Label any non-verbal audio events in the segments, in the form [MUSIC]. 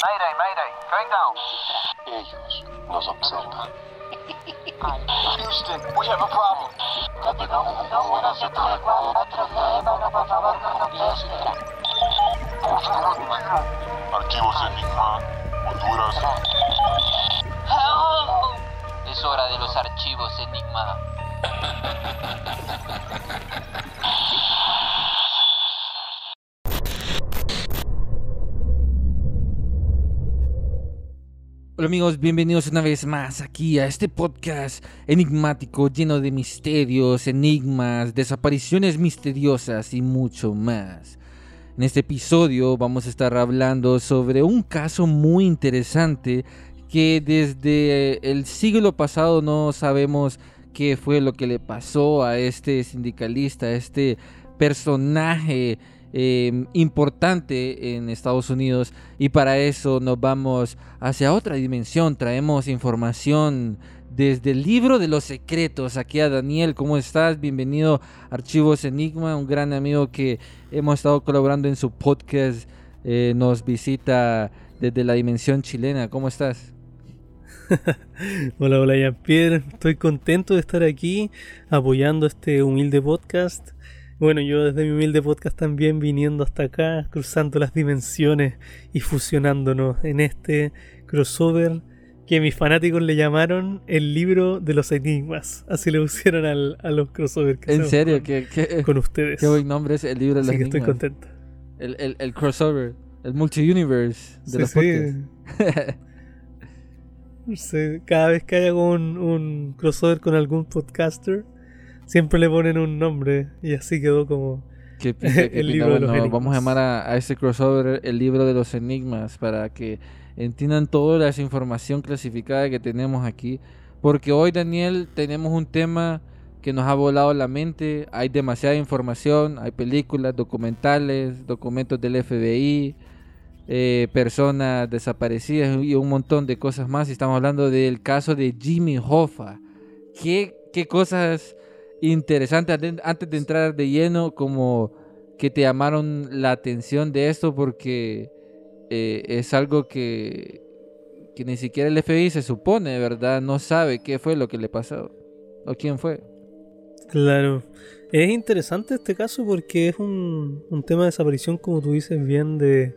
Mayday, mayday, going down. Ellos nos observan. Houston, we have a problem. Archivos Enigma, Honduras. Es hora de los archivos Enigma. [LAUGHS] Hola amigos, bienvenidos una vez más aquí a este podcast enigmático lleno de misterios, enigmas, desapariciones misteriosas y mucho más. En este episodio vamos a estar hablando sobre un caso muy interesante que desde el siglo pasado no sabemos qué fue lo que le pasó a este sindicalista, a este personaje eh, importante en Estados Unidos y para eso nos vamos hacia otra dimensión, traemos información desde el libro de los secretos. Aquí a Daniel, ¿cómo estás? Bienvenido a Archivos Enigma, un gran amigo que hemos estado colaborando en su podcast, eh, nos visita desde la dimensión chilena. ¿Cómo estás? [LAUGHS] hola, hola Jean-Pierre, estoy contento de estar aquí apoyando este humilde podcast. Bueno, yo desde mi humilde podcast también viniendo hasta acá, cruzando las dimensiones y fusionándonos en este crossover que mis fanáticos le llamaron el libro de los enigmas. Así le pusieron al, a los crossovers que ¿En serio? con, ¿Qué, qué, con ustedes. qué buen nombre es el libro de los Así que estoy enigmas? contento. El, el, el crossover, el multi-universe de Sí, los sí. podcasts. [LAUGHS] [LAUGHS] Sí, cada vez que haya un, un crossover con algún podcaster, siempre le ponen un nombre y así quedó como... [LAUGHS] El libro de los enigmas. vamos a llamar a, a este crossover el libro de los enigmas para que entiendan toda la información clasificada que tenemos aquí. Porque hoy, Daniel, tenemos un tema que nos ha volado la mente. Hay demasiada información, hay películas, documentales, documentos del FBI, eh, personas desaparecidas y un montón de cosas más. Y estamos hablando del caso de Jimmy Hoffa. ¿Qué, qué cosas interesantes ante- antes de entrar de lleno como que te llamaron la atención de esto porque eh, es algo que, que ni siquiera el FBI se supone, ¿verdad? No sabe qué fue lo que le pasó o quién fue. Claro. Es interesante este caso porque es un, un tema de desaparición, como tú dices bien, de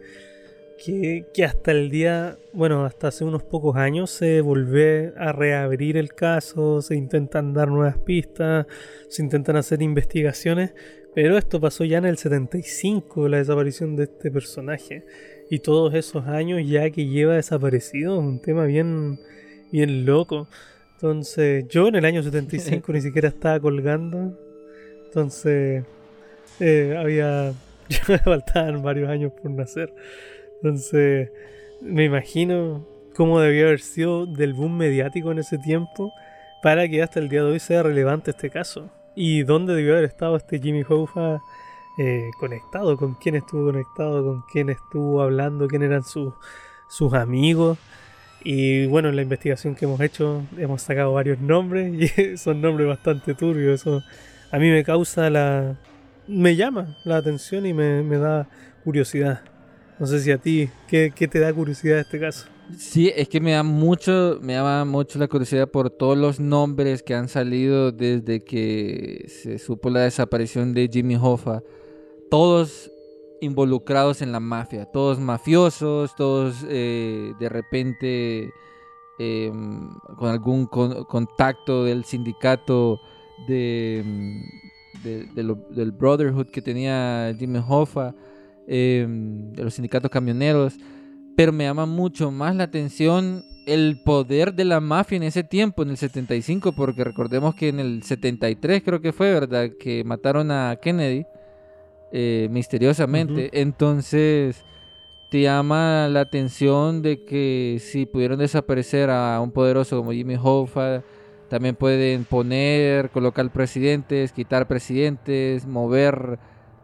que, hasta el día, bueno, hasta hace unos pocos años se volvió a reabrir el caso, se intentan dar nuevas pistas, se intentan hacer investigaciones, pero esto pasó ya en el 75, la desaparición de este personaje. Y todos esos años ya que lleva desaparecido, es un tema bien, bien loco. Entonces, yo en el año 75 ni siquiera estaba colgando. Entonces, eh, había. [LAUGHS] Ya me faltaban varios años por nacer. Entonces, me imagino cómo debió haber sido del boom mediático en ese tiempo para que hasta el día de hoy sea relevante este caso. Y dónde debió haber estado este Jimmy Hoffa eh, conectado, con quién estuvo conectado, con quién estuvo hablando, quién eran sus, sus amigos. Y bueno, en la investigación que hemos hecho hemos sacado varios nombres [LAUGHS] y son nombres bastante turbios. Eso a mí me causa la... me llama la atención y me, me da curiosidad. No sé si a ti, ¿qué, qué te da curiosidad este caso? Sí, es que me da mucho, me llama mucho la curiosidad por todos los nombres que han salido desde que se supo la desaparición de Jimmy Hoffa. Todos involucrados en la mafia, todos mafiosos, todos eh, de repente eh, con algún con- contacto del sindicato de, mm, del Brotherhood que tenía Jimmy Hoffa, eh, de los sindicatos camioneros pero me llama mucho más la atención el poder de la mafia en ese tiempo, en el 75, porque recordemos que en el 73 creo que fue, ¿verdad? Que mataron a Kennedy eh, misteriosamente. Entonces, te llama la atención de que si pudieron desaparecer a un poderoso como Jimmy Hoffa, también pueden poner, colocar presidentes, quitar presidentes, mover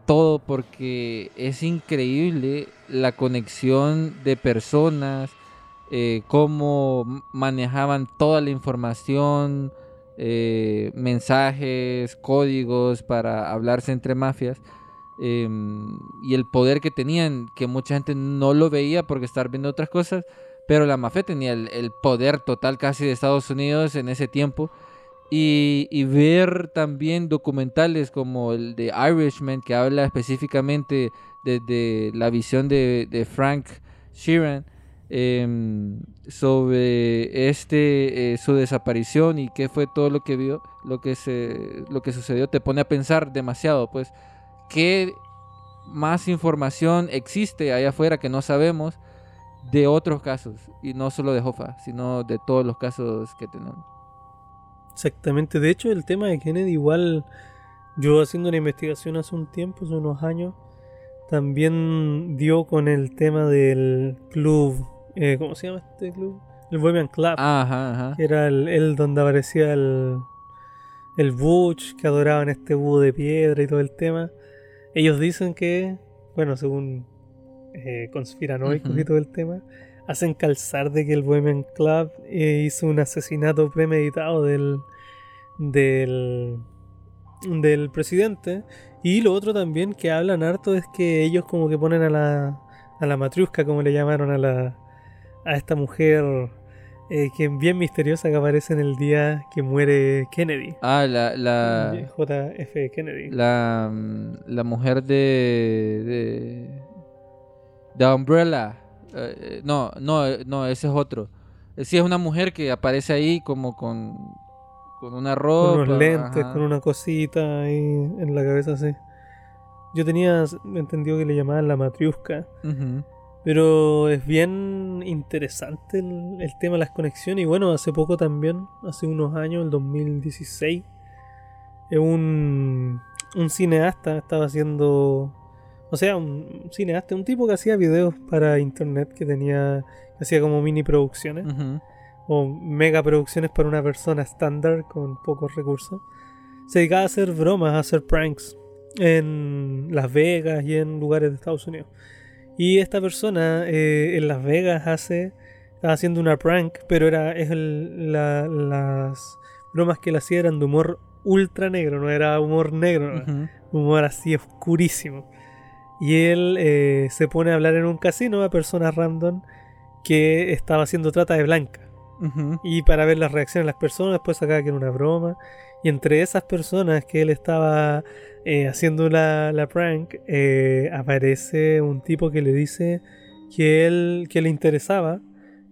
todo porque es increíble la conexión de personas, eh, cómo manejaban toda la información, eh, mensajes, códigos para hablarse entre mafias. em, y el poder que tenían, que mucha gente no lo veía porque estar viendo otras cosas, pero la mafia tenía el poder total casi de Estados Unidos en ese tiempo. Y, ver también documentales como el de Irishman, que habla específicamente desde la visión de, de Frank Sheeran em, sobre este eh, su desaparición y qué fue todo lo que vio, lo que se lo que sucedió, te pone a pensar demasiado, pues qué más información existe allá afuera que no sabemos de otros casos y no solo de Hoffa, sino de todos los casos que tenemos. Exactamente. De hecho, el tema de Kennedy, igual yo haciendo una investigación hace un tiempo, hace unos años, también dio con el tema del club. eh, ¿Cómo se llama este club? El Bohemian Club. Ajá, ajá. que era el, el donde aparecía el, el Butch, que adoraban este búho de piedra y todo el tema. Ellos dicen que, bueno, según eh, conspiranoicos y todo el tema, hacen calzar de que el Bohemian Club eh, hizo un asesinato premeditado del, del, del presidente. Y lo otro también que hablan harto es que ellos como que ponen a la, a la matriusca, como le llamaron a la a esta mujer eh, que bien misteriosa que aparece en el día que muere Kennedy. Ah, la, la, JF Kennedy. la, la mujer de, de, de Umbrella. Eh, eh, no, no, no, ese es otro. Eh, Sí, es una mujer que aparece ahí como con, con una ropa. con unos lentes, ajá. con una cosita ahí en la cabeza así. Yo tenía entendido que le llamaban la matriusca. Pero es bien interesante el, el tema de las conexiones. Y bueno, hace poco también, hace unos años, el 2016, eh, un, un cineasta estaba haciendo. O sea, un cineasta, un tipo que hacía videos para internet, que tenía. que hacía como mini producciones o mega producciones para una persona estándar con pocos recursos. Se dedicaba a hacer bromas, a hacer pranks en Las Vegas y en lugares de Estados Unidos. Y esta persona eh, en Las Vegas hace, estaba haciendo una prank, pero era es el- la- las bromas que él hacía eran de humor ultra negro, no era humor negro, humor así oscurísimo. Y él eh, se pone a hablar en un casino a personas random que estaba haciendo trata de blanca. Y para ver las reacciones de las personas, después sacaba que era una broma. Y entre esas personas que él estaba eh, haciendo la, la prank, eh, aparece un tipo que le dice que él que le interesaba,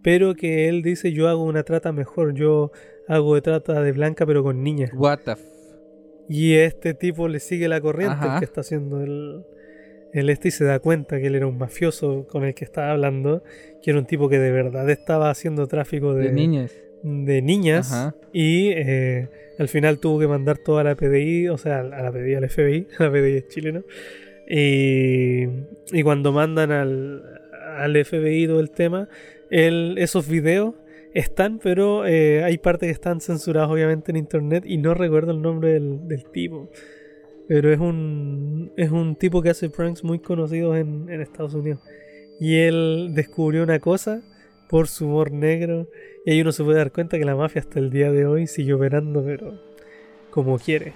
pero que él dice yo hago una trata mejor, yo hago de trata de blanca pero con niñas. What the f- Y este tipo le sigue la corriente, el que está haciendo el, el este, y se da cuenta que él era un mafioso con el que estaba hablando, que era un tipo que de verdad estaba haciendo tráfico de niñas. de niñas Ajá. y eh, al final tuvo que mandar toda la PDI, o sea, a la PDI, al FBI, [LAUGHS] la PDI es chileno. Y, y cuando mandan al, al FBI todo el tema, el, esos videos están, pero eh, hay partes que están censuradas obviamente en internet y no recuerdo el nombre del, del tipo. Pero es un, es un tipo que hace pranks muy conocidos en, en Estados Unidos. Y él descubrió una cosa por su humor negro y ahí uno se puede dar cuenta que la mafia hasta el día de hoy sigue operando, pero como quiere,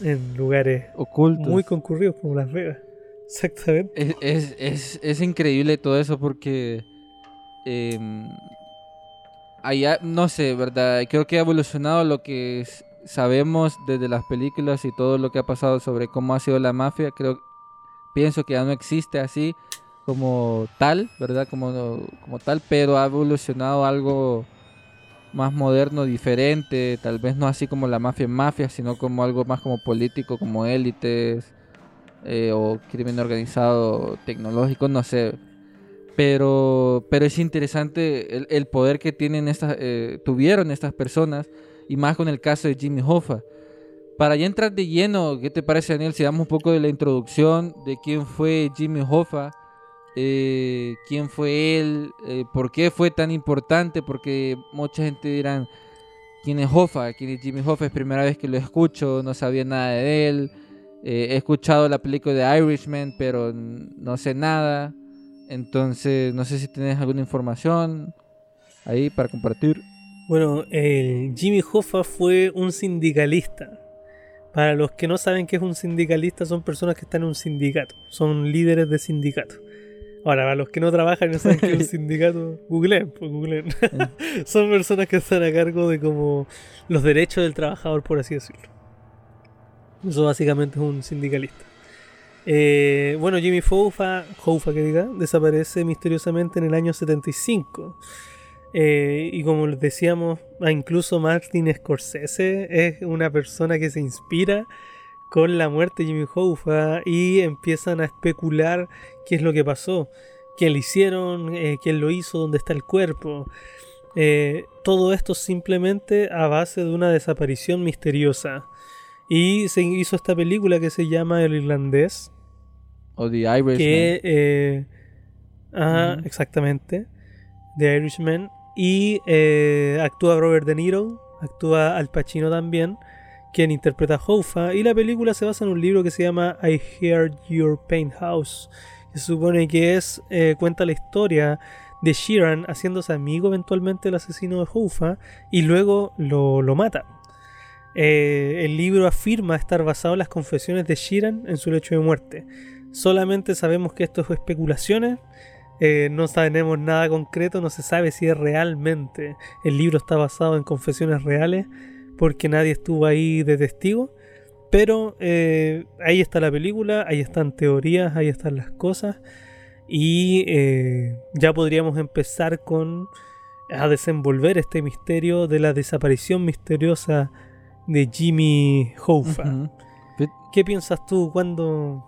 en lugares Ocultos. muy concurridos como Las Vegas. Exactamente. Es, es, es, es increíble todo eso porque em, allá, no sé, ¿verdad? Creo que ha evolucionado lo que s- sabemos desde las películas y todo lo que ha pasado sobre cómo ha sido la mafia. Creo, pienso que ya no existe así como tal, ¿verdad? Como, como tal, pero ha evolucionado algo más moderno, diferente, tal vez no así como la mafia en mafia, sino como algo más como político, como élites eh, o crimen organizado tecnológico, no sé. Pero, pero es interesante el, el poder que tienen estas, eh, tuvieron estas personas y más con el caso de Jimmy Hoffa. Para ya entrar de lleno, ¿qué te parece Daniel? Si damos un poco de la introducción de quién fue Jimmy Hoffa, eh, quién fue él, eh, por qué fue tan importante, porque mucha gente dirán, ¿quién es Hoffa? ¿Quién es Jimmy Hoffa? Es primera vez que lo escucho, no sabía nada de él. Eh, he escuchado la película de Irishman, pero no sé nada. Entonces, no sé si tienes alguna información ahí para compartir. Bueno, el Jimmy Hoffa fue un sindicalista. Para los que no saben qué es un sindicalista, son personas que están en un sindicato, son líderes de sindicato. Ahora, para los que no trabajan y no saben qué es un [LAUGHS] sindicato, googleen, pues googleen. [LAUGHS] [LAUGHS] son personas que están a cargo de como los derechos del trabajador, por así decirlo. Eso básicamente es un sindicalista. Eh, bueno, Jimmy Hoffa, Hoffa que diga, desaparece misteriosamente en el año 75. Eh, y como decíamos, incluso Martin Scorsese es una persona que se inspira con la muerte de Jimmy Hoffa y empiezan a especular qué es lo que pasó, qué le hicieron, eh, quién lo hizo, dónde está el cuerpo. Eh, todo esto simplemente a base de una desaparición misteriosa. Y se hizo esta película que se llama El Irlandés. O The Irishman. Que, eh, ajá, exactamente. The Irishman. Y eh, actúa Robert De Niro, actúa Al Pacino también, quien interpreta a Hoffa. Y la película se basa en un libro que se llama I Heard Your Paint House. Se supone que es, eh, cuenta la historia de Sheeran haciéndose amigo eventualmente del asesino de Hoffa y luego lo, lo mata. Eh, el libro afirma estar basado en las confesiones de Sheeran en su lecho de muerte. Solamente sabemos que esto es especulaciones, eh, no tenemos nada concreto, no se sabe si es realmente el libro está basado en confesiones reales, porque nadie estuvo ahí de testigo. Pero eh, ahí está la película, ahí están teorías, ahí están las cosas. Y eh, ya podríamos empezar con a desenvolver este misterio de la desaparición misteriosa de Jimmy Hoffa. ¿Qué piensas tú cuando,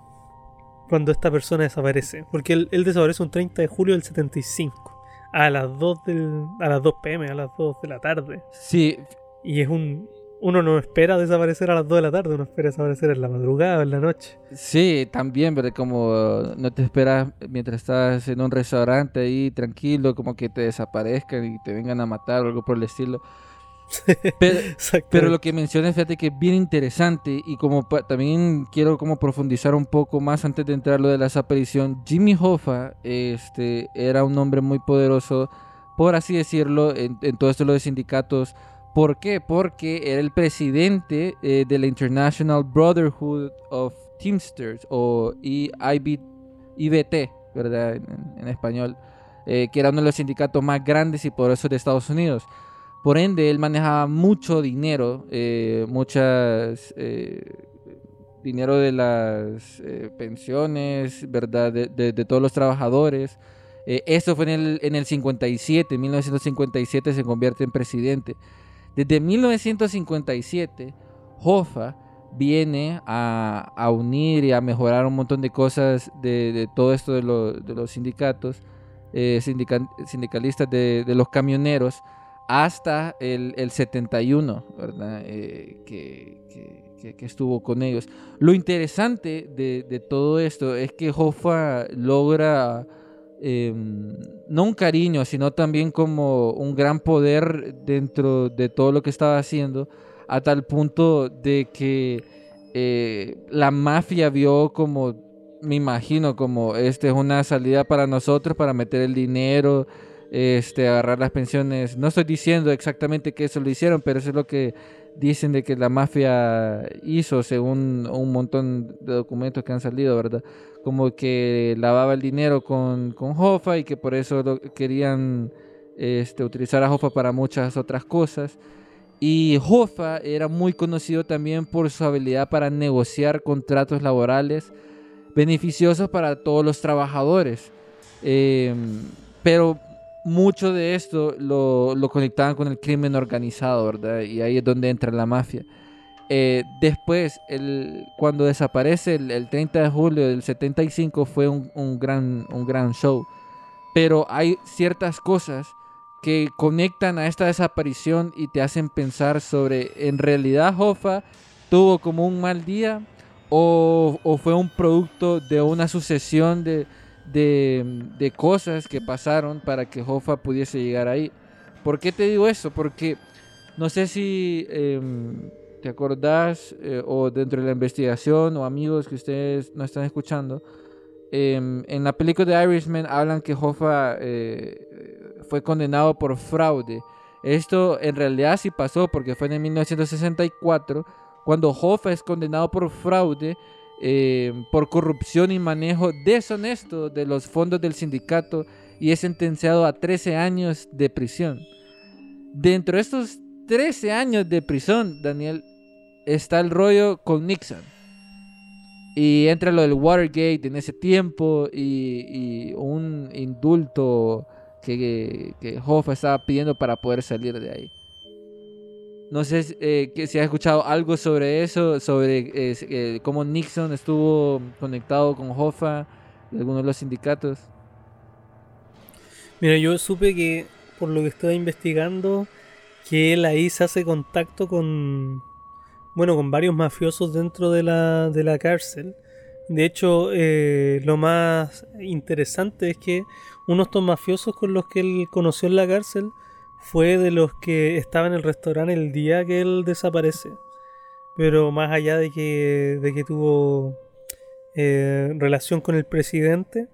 cuando esta persona desaparece? Porque él, él desaparece un 30 de julio del 75. A las 2 del, a las 2 pm, a las 2 de la tarde. Sí, Y es un. Uno no espera desaparecer a las 2 de la tarde, uno espera desaparecer en la madrugada o en la noche. Sí, también, pero como no te esperas mientras estás en un restaurante ahí tranquilo, como que te desaparezcan y te vengan a matar o algo por el estilo. [LAUGHS] Pero, pero lo que mencionas, fíjate que es bien interesante y como también quiero como profundizar un poco más antes de entrar lo de la desaparición. Jimmy Hoffa este, era un hombre muy poderoso, por así decirlo, en, en todo esto lo de sindicatos. ¿Por qué? Porque era el presidente eh, de la International Brotherhood of Teamsters o IB, IBT, ¿verdad? En, en español, eh, que era uno de los sindicatos más grandes y poderosos de Estados Unidos. Por ende, él manejaba mucho dinero, eh, muchas eh, dinero de las eh, pensiones, ¿verdad? De, todos los trabajadores. Eh, eso fue en el, en el 57, en 1957 se convierte en presidente. Desde 1957, Hoffa viene a, unir y a mejorar un montón de cosas de, todo esto de, lo- de los sindicatos, eh, sindica- sindicalistas de los camioneros, hasta el, el 71, ¿verdad? Eh, que, que- que- que estuvo con ellos. Lo interesante de, de todo esto es que Hoffa logra eh, no un cariño, sino también como un gran poder dentro de todo lo que estaba haciendo, a tal punto de que eh, la mafia vio como, me imagino, como este es una salida para nosotros, para meter el dinero, este, agarrar las pensiones. No estoy diciendo exactamente que eso lo hicieron, pero eso es lo que dicen de que la mafia hizo según un montón de documentos que han salido, ¿verdad? Como que lavaba el dinero con, con Hoffa y que por eso querían este, utilizar a Hoffa para muchas otras cosas. Y Hoffa era muy conocido también por su habilidad para negociar contratos laborales beneficiosos para todos los trabajadores. Eh, pero mucho de esto lo, lo conectaban con el crimen organizado, ¿verdad? Y ahí es donde entra la mafia. Eh, después, cuando desaparece el, el 30 de julio del 75 fue un, gran, un gran show. Pero hay ciertas cosas que conectan a esta desaparición y te hacen pensar sobre, ¿en realidad Hoffa tuvo como un mal día? ¿O, o fue un producto de una sucesión de, de, de cosas que pasaron para que Hoffa pudiese llegar ahí? ¿Por qué te digo eso? Porque no sé si em, te acordás eh, o dentro de la investigación o amigos que ustedes no están escuchando, em, en la película de Irishman hablan que Hoffa eh, fue condenado por fraude. Esto en realidad sí pasó porque fue en 1964 cuando Hoffa es condenado por fraude, eh, por corrupción y manejo deshonesto de los fondos del sindicato y es sentenciado a 13 años de prisión. Dentro de estos 13 años de prisión, Daniel, está el rollo con Nixon. Y entra lo del Watergate en ese tiempo y, un indulto que, que Hoffa estaba pidiendo para poder salir de ahí. No sé eh, si has escuchado algo sobre eso, sobre eh, cómo Nixon estuvo conectado con Hoffa algunos de los sindicatos. Mira, yo supe que, por lo que estoy investigando, que él ahí se hace contacto con, bueno, con varios mafiosos dentro de la, de la cárcel. De hecho, eh, lo más interesante es que uno de estos mafiosos con los que él conoció en la cárcel fue de los que estaba en el restaurante el día que él desaparece. Pero más allá de que, de que tuvo eh, relación con el presidente,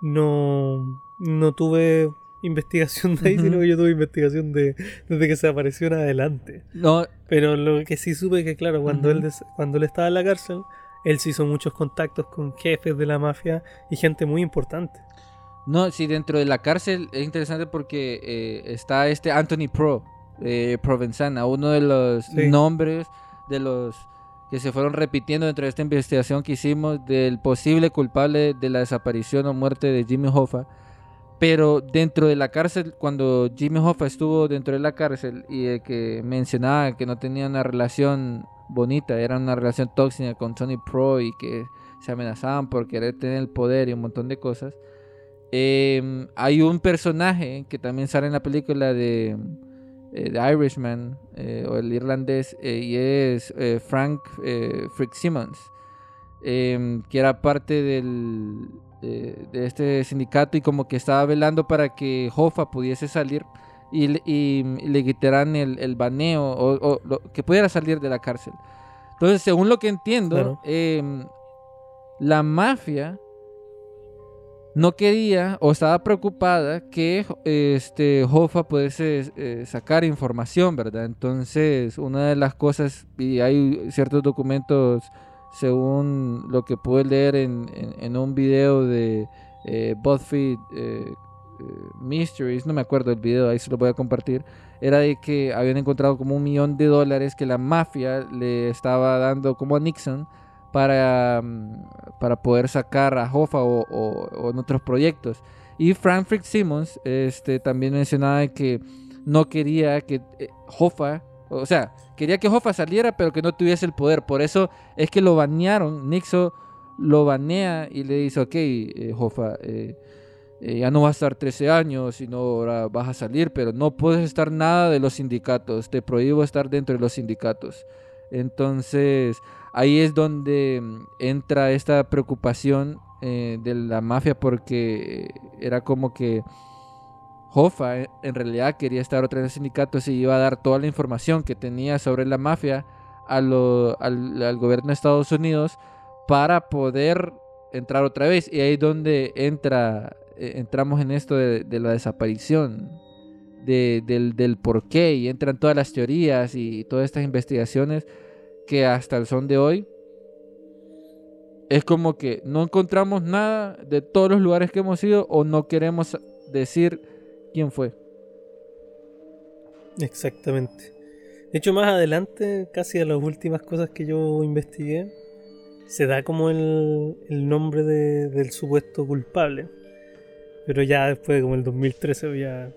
no, no tuve investigación de ahí, sino que yo tuve investigación de, desde que se apareció en adelante. No, Pero lo que sí supe que, claro, cuando, él, des- cuando él estaba en la cárcel, él se hizo muchos contactos con jefes de la mafia y gente muy importante. No, sí, dentro de la cárcel es interesante porque eh, está este Anthony Pro, eh, Provenzana, uno de los Sí. nombres de los que se fueron repitiendo dentro de esta investigación que hicimos del posible culpable de la desaparición o muerte de Jimmy Hoffa. Pero dentro de la cárcel, cuando Jimmy Hoffa estuvo dentro de la cárcel y que mencionaba que no tenía una relación bonita, era una relación tóxica con Tony Pro y que se amenazaban por querer tener el poder y un montón de cosas. Eh, hay un personaje que también sale en la película de, eh, The Irishman eh, o el irlandés eh, y es eh, Frank Frick Simmons em, que era parte del, de este sindicato y como que estaba velando para que Hoffa pudiese salir y, le- y- y le quitaran el, el baneo o, o lo- que pudiera salir de la cárcel. Entonces, según lo que entiendo, Claro. em, la mafia no quería o estaba preocupada que este Hoffa pudiese eh, sacar información, ¿verdad? Entonces, una de las cosas, y hay ciertos documentos, según lo que pude leer en, un video de eh, BuzzFeed eh, eh, Mysteries, no me acuerdo el video, ahí se lo voy a compartir, era de que habían encontrado como un millón de dólares que la mafia le estaba dando como a Nixon para, mm, para poder sacar a Hoffa o, en otros proyectos. Y Frank Simmons este, también mencionaba que no quería que eh, Hoffa, o sea, quería que Hoffa saliera, pero que no tuviese el poder. Por eso es que lo banearon. Nixon lo banea y le dice, ok, eh, Hoffa, eh, eh, ya no vas a estar 13 años, sino ahora vas a salir, pero no puedes estar nada de los sindicatos. Te prohíbo estar dentro de los sindicatos. Entonces, ahí es donde mm, entra esta preocupación eh, de la mafia porque era como que Hoffa eh, en realidad quería estar otra vez en el sindicato y iba a dar toda la información que tenía sobre la mafia al, gobierno de Estados Unidos para poder entrar otra vez. Y ahí es donde entra, eh, entramos en esto de, de la desaparición, de- del, del por qué, y entran todas las teorías y todas estas investigaciones que hasta el son de hoy es como que no encontramos nada de todos los lugares que hemos ido o no queremos decir quién fue. Exactamente. De hecho, más adelante, casi a las últimas cosas que yo investigué, se da como el, el nombre de- del supuesto culpable. Pero ya después, como el 2013, ya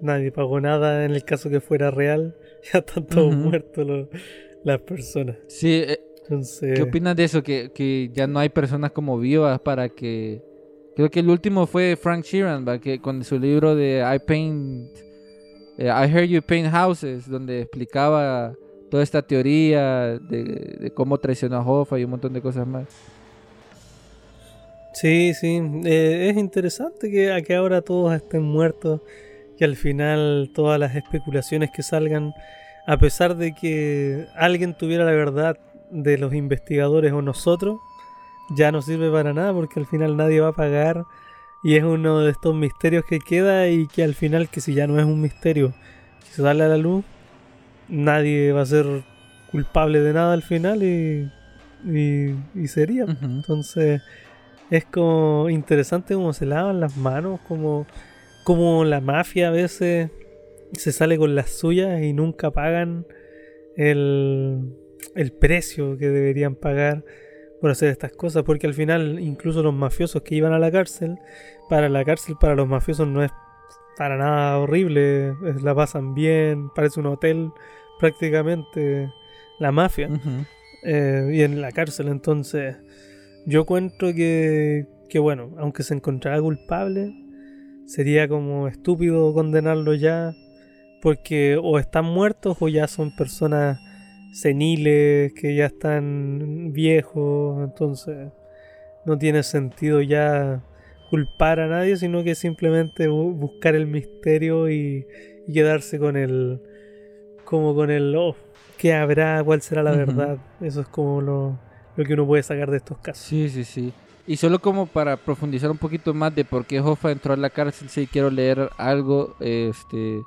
nadie pagó nada en el caso que fuera real. [LAUGHS] Ya están todos muertos los- las personas. Sí, eh, Entonces, ¿qué opinas de eso? Que, que ya no hay personas como vivas para que... Creo que el último fue Frank Sheeran, ¿va? que con su libro de I Paint... eh, I Heard You Paint Houses, donde explicaba toda esta teoría de, de cómo traicionó a Hoffa y un montón de cosas más. Sí, sí. eh, es interesante que, a que ahora todos estén muertos. Que al final todas las especulaciones que salgan, a pesar de que alguien tuviera la verdad de los investigadores o nosotros, ya no sirve para nada porque al final nadie va a pagar. Y es uno de estos misterios que queda y que al final, que si ya no es un misterio, si se sale a la luz, nadie va a ser culpable de nada al final y, y, y sería. Entonces es como interesante cómo se lavan las manos, como, como la mafia a veces se sale con las suyas y nunca pagan el, el precio que deberían pagar por hacer estas cosas, porque al final incluso los mafiosos que iban a la cárcel, para la cárcel para los mafiosos no es para nada horrible, es- la pasan bien, parece un hotel prácticamente la mafia eh, y en la cárcel. Entonces, yo cuento que, que, bueno, aunque se encontrara culpable, sería como estúpido condenarlo ya, porque o están muertos o ya son personas seniles, que ya están viejos, entonces no tiene sentido ya culpar a nadie, sino que simplemente bu- buscar el misterio y, y quedarse con el como con el oh, qué habrá, cuál será la verdad. Eso es como lo, lo que uno puede sacar de estos casos. Sí, sí, sí. Y solo como para profundizar un poquito más de por qué Hoffa entró a la cárcel, sí quiero leer algo este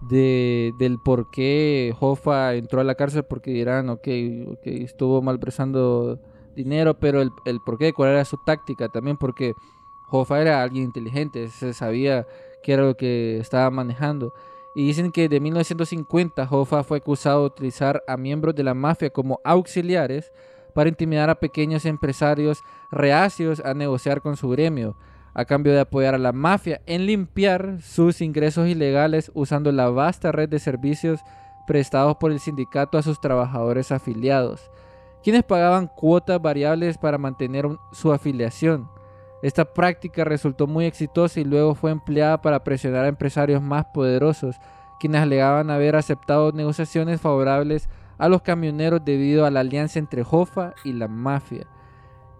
de, del por qué Hoffa entró a la cárcel, porque dirán, ok, ok, estuvo malversando dinero, pero el, el por qué, cuál era su táctica también, porque Hoffa era alguien inteligente, se sabía qué era lo que estaba manejando. Y dicen que de 1950 Hoffa fue acusado de utilizar a miembros de la mafia como auxiliares para intimidar a pequeños empresarios reacios a negociar con su gremio, a cambio de apoyar a la mafia en limpiar sus ingresos ilegales usando la vasta red de servicios prestados por el sindicato a sus trabajadores afiliados, quienes pagaban cuotas variables para mantener su afiliación. Esta práctica resultó muy exitosa y luego fue empleada para presionar a empresarios más poderosos, quienes alegaban haber aceptado negociaciones favorables a los camioneros debido a la alianza entre Hoffa y la mafia.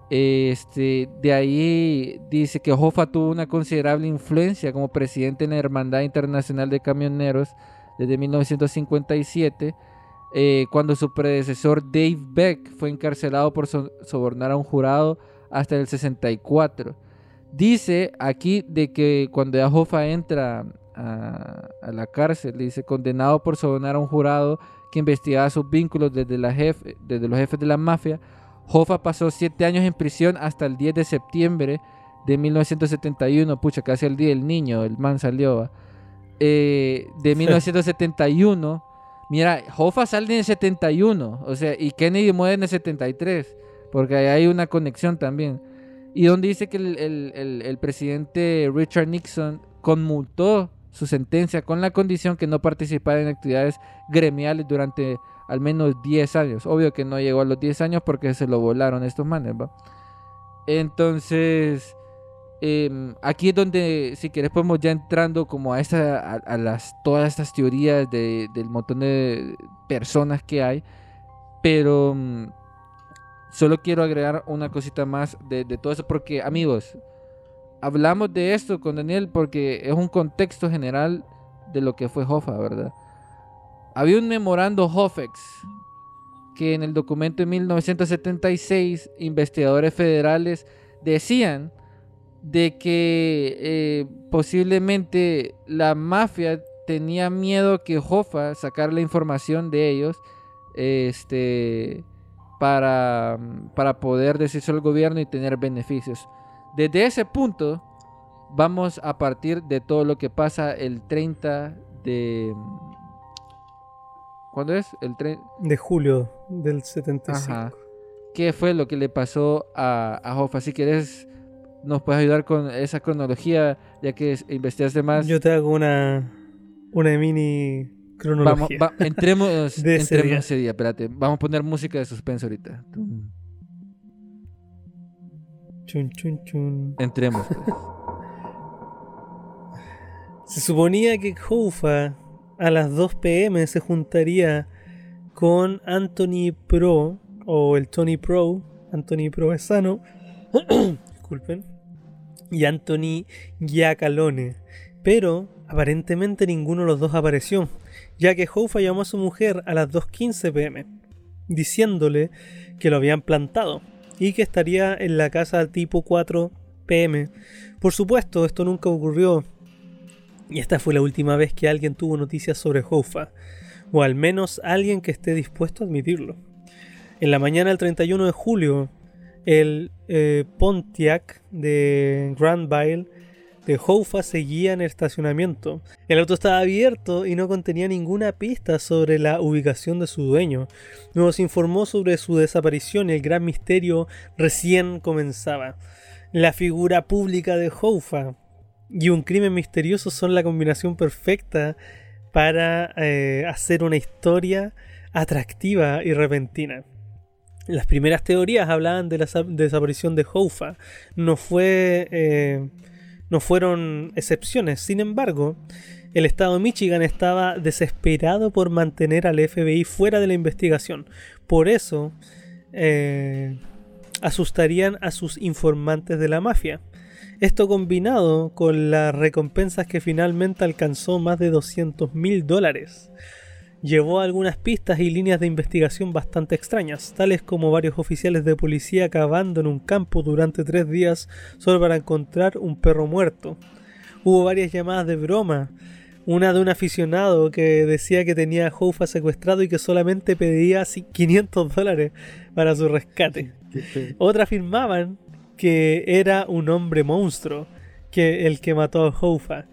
Este, de ahí dice que Hoffa tuvo una considerable influencia como presidente en la Hermandad Internacional de Camioneros desde 1957, eh, cuando su predecesor Dave Beck fue encarcelado por so- sobornar a un jurado hasta el 64. Dice aquí de que cuando ya Hoffa entra a, la cárcel, dice condenado por sobornar a un jurado que investigaba sus vínculos desde los jefes de la mafia, Hoffa pasó siete años en prisión hasta el 10 de septiembre de 1971. Pucha, casi el día del niño, el man salió. Eh, de [LAUGHS] 1971. Mira, Hoffa sale en el 71. O sea, y Kennedy muere en el 73. Porque ahí hay una conexión también. Y donde dice que el, el- el- el presidente Richard Nixon conmutó su sentencia con la condición que no participara en actividades gremiales durante al menos 10 años. Obvio que no llegó a los 10 años porque se lo volaron estos manes. Entonces, em, aquí es donde, si querés, podemos ya entrando como a, esta, a, las, todas estas teorías de- del montón de personas que hay. Pero mm, solo quiero agregar una cosita más de, de todo eso, porque amigos, hablamos de esto con Daniel porque es un contexto general de lo que fue Hoffa, ¿verdad? Había un memorando Hofex que en el documento de 1976 investigadores federales decían de que eh, posiblemente la mafia tenía miedo que Hoffa sacara la información de ellos este para, para poder decirse al gobierno y tener beneficios. Desde ese punto vamos a partir de todo lo que pasa el 30 de ¿Cuándo es? El 30 De julio del 75. Ajá. ¿Qué fue lo que le pasó a, a Hoffa? Si quieres, nos puedes ayudar con esa cronología, ya que es- investigaste más. Yo te hago una, una mini cronología. Vamos, va- entremos, [LAUGHS] De ese entremos día. ese día, espérate. Vamos a poner música de suspenso ahorita. Chun, chun, chun. Entremos. pues. [LAUGHS] Se suponía que Hoffa a las 2 pm se juntaría con Anthony Pro o el Tony Pro, Anthony Provenzano, [COUGHS] disculpen, y Anthony Giacalone, pero aparentemente ninguno de los dos apareció, ya que Hoffa llamó a su mujer a las 2.15 pm, diciéndole que lo habían plantado y que estaría en la casa tipo 4 pm. Por supuesto, esto nunca ocurrió, Y esta fue la última vez que alguien tuvo noticias sobre Hoffa, o al menos alguien que esté dispuesto a admitirlo. En la mañana del 31 de julio, el eh, Pontiac de Granville de Hoffa seguía en el estacionamiento. El auto estaba abierto y no contenía ninguna pista sobre la ubicación de su dueño. Nos informó sobre su desaparición y el gran misterio recién comenzaba. La figura pública de Hoffa y un crimen misterioso son la combinación perfecta para eh, hacer una historia atractiva y repentina. Las primeras teorías hablaban de la desaparición de Hoffa. No fue eh, no fueron excepciones. Sin embargo, el estado de Michigan estaba desesperado por mantener al FBI fuera de la investigación. Por eso, eh, asustarían a sus informantes de la mafia. Esto combinado con las recompensas que finalmente alcanzó más de 200 mil dólares llevó a algunas pistas y líneas de investigación bastante extrañas, tales como varios oficiales de policía cavando en un campo durante tres días solo para encontrar un perro muerto. Hubo varias llamadas de broma, una de un aficionado que decía que tenía a Houfa secuestrado y que solamente pedía 500 dólares para su rescate. Otras afirmaban que era un hombre monstruo, que el que mató a Houfa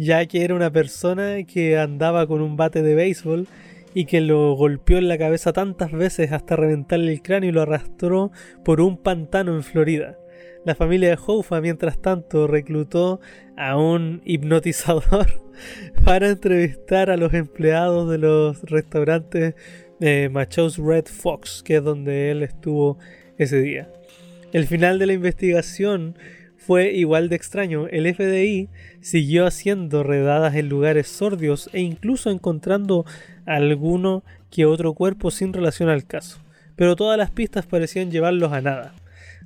ya que era una persona que andaba con un bate de béisbol y que lo golpeó en la cabeza tantas veces hasta reventarle el cráneo y lo arrastró por un pantano en Florida. La familia de Houfa, mientras tanto, reclutó a un hipnotizador [LAUGHS] para entrevistar a los empleados de los restaurantes eh, Machos Red Fox, que es donde él estuvo ese día. El final de la investigación fue igual de extraño. El FDI siguió haciendo redadas en lugares sordios e incluso encontrando alguno que otro cuerpo sin relación al caso. Pero todas las pistas parecían llevarlos a nada.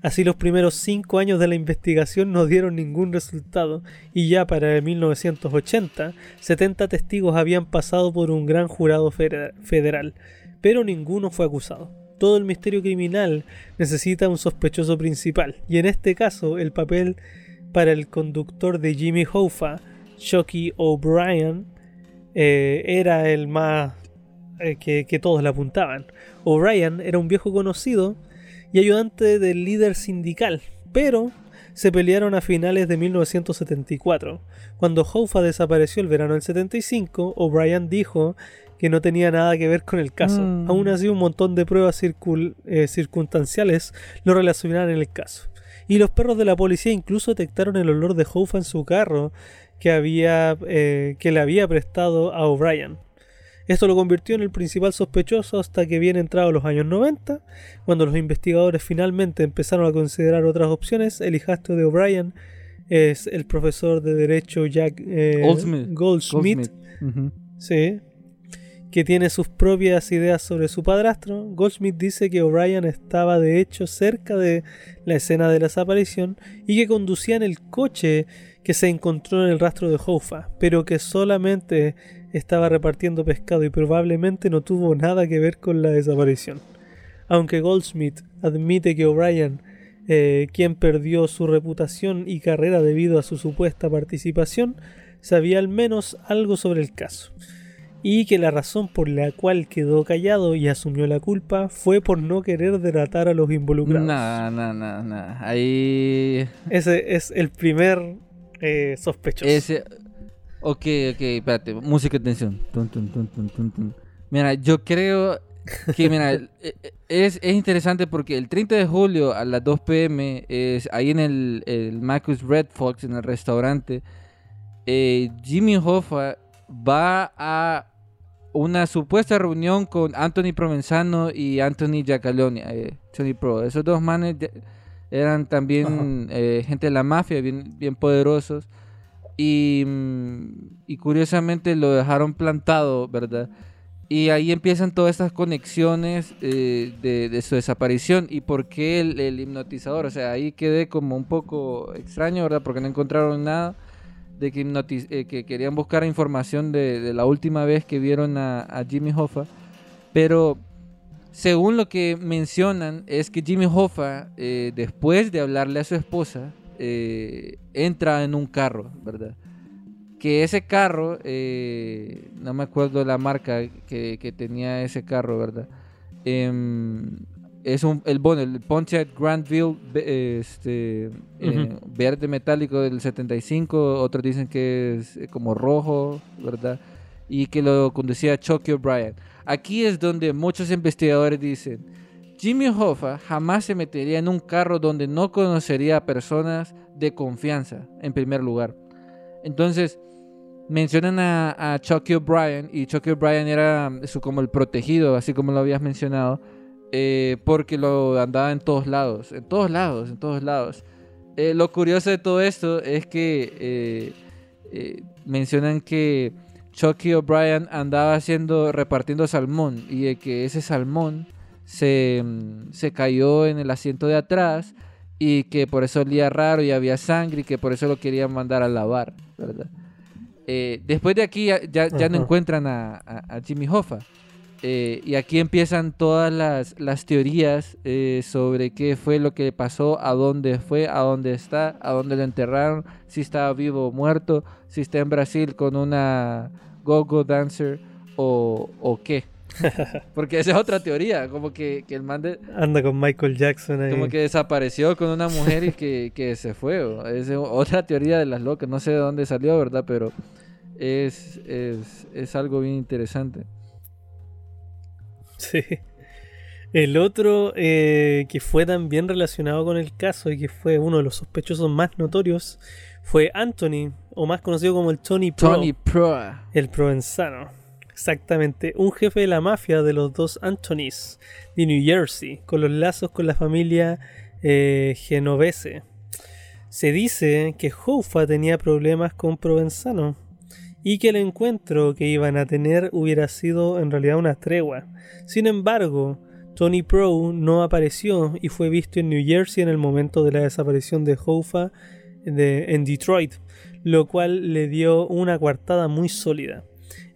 Así los primeros cinco años de la investigación no dieron ningún resultado y ya para el 1980 70 testigos habían pasado por un gran jurado federal, pero ninguno fue acusado todo el misterio criminal necesita un sospechoso principal, y en este caso el papel para el conductor de Jimmy Hoffa, Chucky O'Brien, eh, era el más eh, que, que todos le apuntaban. O'Brien era un viejo conocido y ayudante del líder sindical, pero se pelearon a finales de 1974. Cuando Hoffa desapareció el verano del 75, O'Brien dijo que no tenía nada que ver con el caso. Mm. Aún así, un montón de pruebas eh, circunstanciales lo relacionaron en el caso. Y los perros de la policía incluso detectaron el olor de Hoffa en su carro que, había, eh, que le había prestado a O'Brien. Esto lo convirtió en el principal sospechoso hasta que bien entrados los años 90, cuando los investigadores finalmente empezaron a considerar otras opciones. El hijastro de O'Brien es el profesor de Derecho Jack eh, Goldsmith. Goldsmith. Sí. Que tiene sus propias ideas sobre su padrastro. Goldsmith dice que O'Brien estaba de hecho cerca de la escena de la desaparición y que conducía en el coche que se encontró en el rastro de Hoffa, pero que solamente estaba repartiendo pescado y probablemente no tuvo nada que ver con la desaparición. Aunque Goldsmith admite que O'Brien, eh, quien perdió su reputación y carrera debido a su supuesta participación, sabía al menos algo sobre el caso y que la razón por la cual quedó callado y asumió la culpa fue por no querer delatar a los involucrados. Nah, nah, nah, nah. Ahí. Ese es el primer eh, sospechoso. Ese. Ok, ok, espérate. Música de tensión. Tun, tun, tun, tun, tun, tun. Mira, yo creo que, mira, eh, [LAUGHS] eh, es, es interesante porque el 30 de julio a las 2 pm, es ahí en el, el Marcus Red Fox, en el restaurante, eh, Jimmy Hoffa va a una supuesta reunión con Anthony Provenzano y Anthony Giacalone, eh, Tony Pro. Esos dos manes eran también eh, gente de la mafia, bien, bien poderosos. Y, mm, y curiosamente lo dejaron plantado, ¿verdad? Y ahí empiezan todas estas conexiones eh, de, de su desaparición. ¿Y por qué el, el hipnotizador? O sea, ahí quedé como un poco extraño, ¿verdad? Porque no encontraron nada de eh, que querían buscar información de, la última vez que vieron a, Jimmy Hoffa. Pero según lo que mencionan es que Jimmy Hoffa, eh, después de hablarle a su esposa, eh, entra en un carro, ¿verdad? que ese carro, no me acuerdo la marca que, que tenía ese carro, ¿verdad? Es un, el, bueno, el Pontiac Grandville ve- este, eh, verde metálico del 75, otros dicen que es eh, como rojo, ¿verdad? Y que lo conducía Chucky O'Brien. Aquí es donde muchos investigadores dicen, Jimmy Hoffa jamás se metería en un carro donde no conocería a personas de confianza, en primer lugar. Entonces, mencionan a, a Chucky O'Brien y Chucky O'Brien era mm, su, como el protegido, así como lo habías mencionado, eh, porque lo andaba en todos lados, en todos lados, en todos lados. Eh, lo curioso de todo esto es que eh, mencionan que Chucky O'Brien andaba haciendo, repartiendo salmón y de que ese salmón se, mm, se cayó en el asiento de atrás y que por eso olía raro y había sangre y que por eso lo querían mandar a lavar, ¿verdad? Eh, después de aquí ya, ya- ya no encuentran a, a- a Jimmy Hoffa. Eh, y aquí empiezan todas las, las teorías eh, sobre qué fue lo que pasó, a dónde fue, a dónde está, a dónde lo enterraron, si estaba vivo o muerto, si está en Brasil con una go-go dancer o, o qué. [LAUGHS] Porque esa es otra teoría, como que, que el man de- Anda con Michael Jackson ahí. como que desapareció con una mujer y que, que se fue. o- Es otra teoría de las locas, no sé de dónde salió, ¿verdad? Pero es, es, es algo bien interesante. Sí. El otro eh, que fue también relacionado con el caso y que fue uno de los sospechosos más notorios fue Anthony, o más conocido como el Tony Pro, Tony Pro. el provenzano. Exactamente, un jefe de la mafia de los dos Anthonys de New Jersey, con los lazos con la familia eh, genovese. Se dice que Hoffa tenía problemas con Provenzano y que el encuentro que iban a tener hubiera sido en realidad una tregua. Sin embargo, Tony Pro no apareció y fue visto en New Jersey en el momento de la desaparición de Hoffa de- en Detroit, lo cual le dio una coartada muy sólida.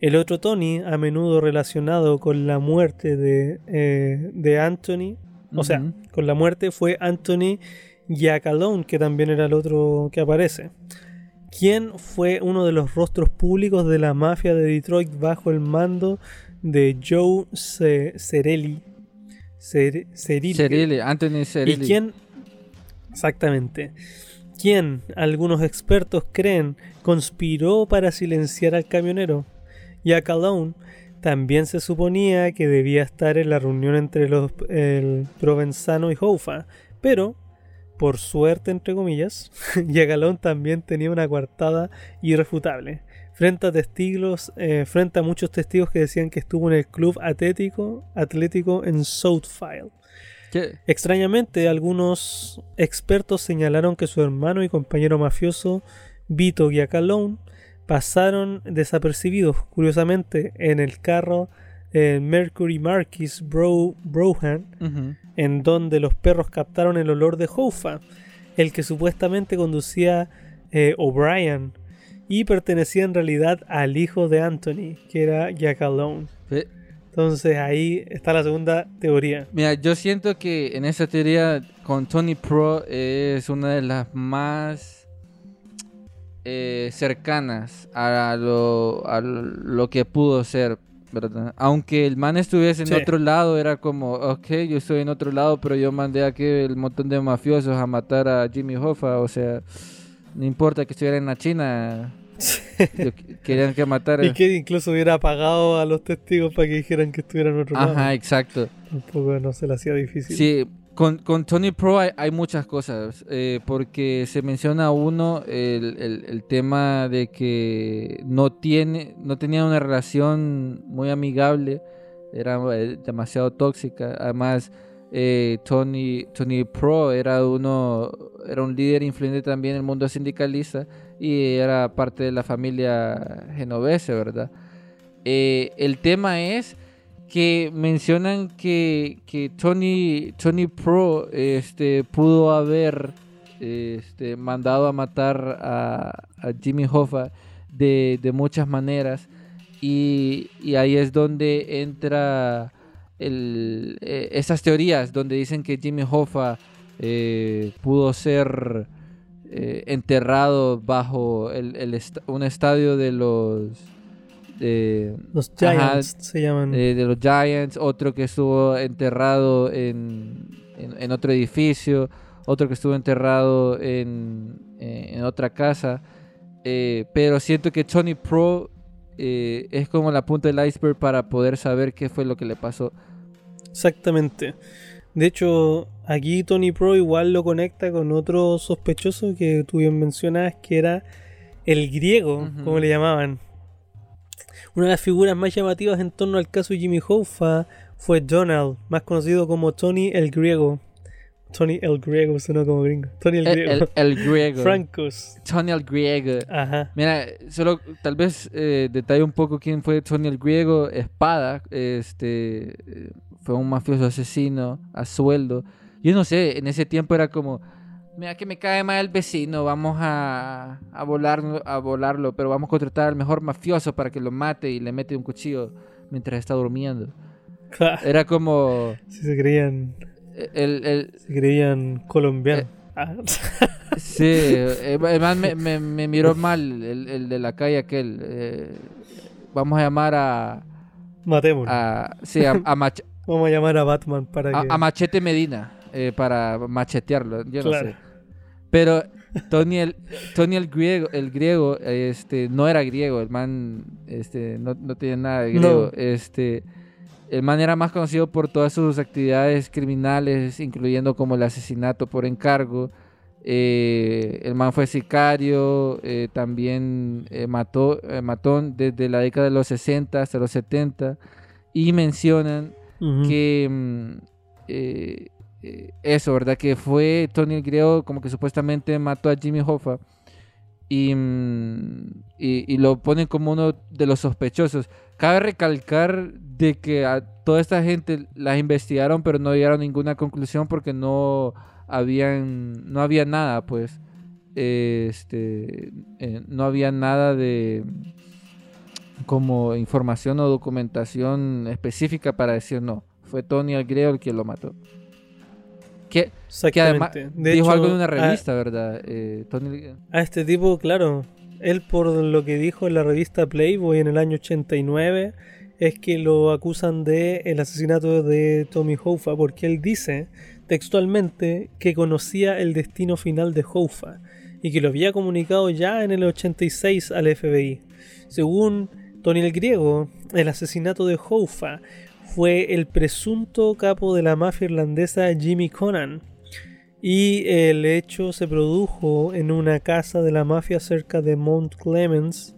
El otro Tony, a menudo relacionado con la muerte de, eh, de Anthony, o sea, con la muerte fue Anthony Giacalone, que también era el otro que aparece. Quien fue uno de los rostros públicos de la mafia de Detroit bajo el mando de Joe Ce- Cerelli. Cer- Cerilli. Cerilli, Anthony ¿Y Cerilli. quién? Exactamente. ¿Quién, algunos expertos creen, conspiró para silenciar al camionero? Y a Calhoun también se suponía que debía estar en la reunión entre los el Provenzano y Hoffa, pero por suerte entre comillas, [LAUGHS] Yagalón también tenía una coartada irrefutable. Frente a testigos, eh, frente a muchos testigos que decían que estuvo en el club atlético, atlético en Southfield. ¿Qué? Extrañamente, algunos expertos señalaron que su hermano y compañero mafioso, Vito Giacalone, pasaron desapercibidos, curiosamente, en el carro eh, Mercury Marquis Bro Brohan, en donde los perros captaron el olor de Hoffa, el que supuestamente conducía eh, O'Brien, y pertenecía en realidad al hijo de Anthony, que era Giacalone. Fe- Entonces ahí está la segunda teoría. Mira, yo siento que en esa teoría con Tony Pro es una de las más eh, cercanas a lo, a lo que pudo ser, ¿verdad? Aunque el man estuviese en Sí. otro lado, era como, ok, yo estoy en otro lado, pero yo mandé a aquel montón de mafiosos a matar a Jimmy Hoffa, o sea, no importa que estuviera en la China, querían que matara. Y que incluso hubiera apagado a los testigos para que dijeran que estuvieran en otro lado. Ajá, exacto. Tampoco no se le hacía difícil. Sí, con, con Tony Pro hay, hay muchas cosas, eh, porque se menciona uno el, el- tema de que no tiene, no tenía una relación muy amigable, era eh, demasiado tóxica. Además, eh, Tony, Tony Pro era uno, era un líder influyente también en el mundo sindicalista y era parte de la familia genovese, ¿verdad? El tema es que mencionan que, que Tony, Tony Pro este, pudo haber este, mandado a matar a, Jimmy Hoffa de, de muchas maneras. Y, y ahí es donde entra el, eh, esas teorías donde dicen que Jimmy Hoffa eh, pudo ser eh, enterrado bajo el, el un estadio de los de, Los Ajá, Giants se llaman. eh, de los Giants, otro que estuvo enterrado en, en- en otro edificio, otro que estuvo enterrado en, eh, en otra casa. Eh, pero siento que Tony Pro eh, es como la punta del iceberg para poder saber qué fue lo que le pasó. Exactamente. De hecho, aquí Tony Pro igual lo conecta con otro sospechoso que tú bien mencionabas, que era el griego, Ujú. como le llamaban. Una de las figuras más llamativas en torno al caso Jimmy Hoffa fue Donald, más conocido como Tony el Griego. Tony el Griego, suena como gringo. Tony el El, Griego. el- el griego. Francos. Tony el griego. Ajá. Mira, solo tal vez eh, detalle un poco quién fue Tony el griego. Espada, este, eh, fue un mafioso asesino a sueldo. Yo no sé, en ese tiempo era como, mira que me cae mal el vecino, vamos a, a, volar, a volarlo, pero vamos a contratar al mejor mafioso para que lo mate y le mete un cuchillo mientras está durmiendo. Era como Sí, se creían, el, el, se creían colombianos. Eh, Ah, Sí, eh, además me, me- me miró mal el, el de la calle aquel. eh, vamos a llamar a, Matémoslo. a sí, a, a Mach- Vamos a llamar a Batman para a- que. a Machete Medina eh, para machetearlo, yo no Claro. sé. Pero Tony el, Tony el griego, el griego este, no era griego, el man este, no, no tenía nada de No. griego. Este, el man era más conocido por todas sus actividades criminales, incluyendo como el asesinato por encargo. Eh, el man fue sicario, eh, también eh, mató, eh, matón desde la década de los 60 hasta los 70. Y mencionan que mm, eh, eso, ¿verdad? Que fue Tony el como que supuestamente mató a Jimmy Hoffa y, mm, y, y lo ponen como uno de los sospechosos. Cabe recalcar de que a toda esta gente las investigaron pero no llegaron a ninguna conclusión porque no habían no había nada pues este eh, no había nada de como información o documentación específica para decir no, fue Tony el Griego el que lo mató. Que, que además. De dijo hecho, algo en una a- revista, ¿verdad? Eh, Tony A, este tipo, claro, él por lo que dijo en la revista Playboy en el año 89 es que lo acusan de el asesinato de Tommy Hoffa porque él dice textualmente que conocía el destino final de Hoffa y que lo había comunicado ya en el 86 al FBI. Según Tony el Griego, el asesinato de Hoffa fue el presunto capo de la mafia irlandesa Jimmy Conan, y el hecho se produjo en una casa de la mafia cerca de Mount Clemens,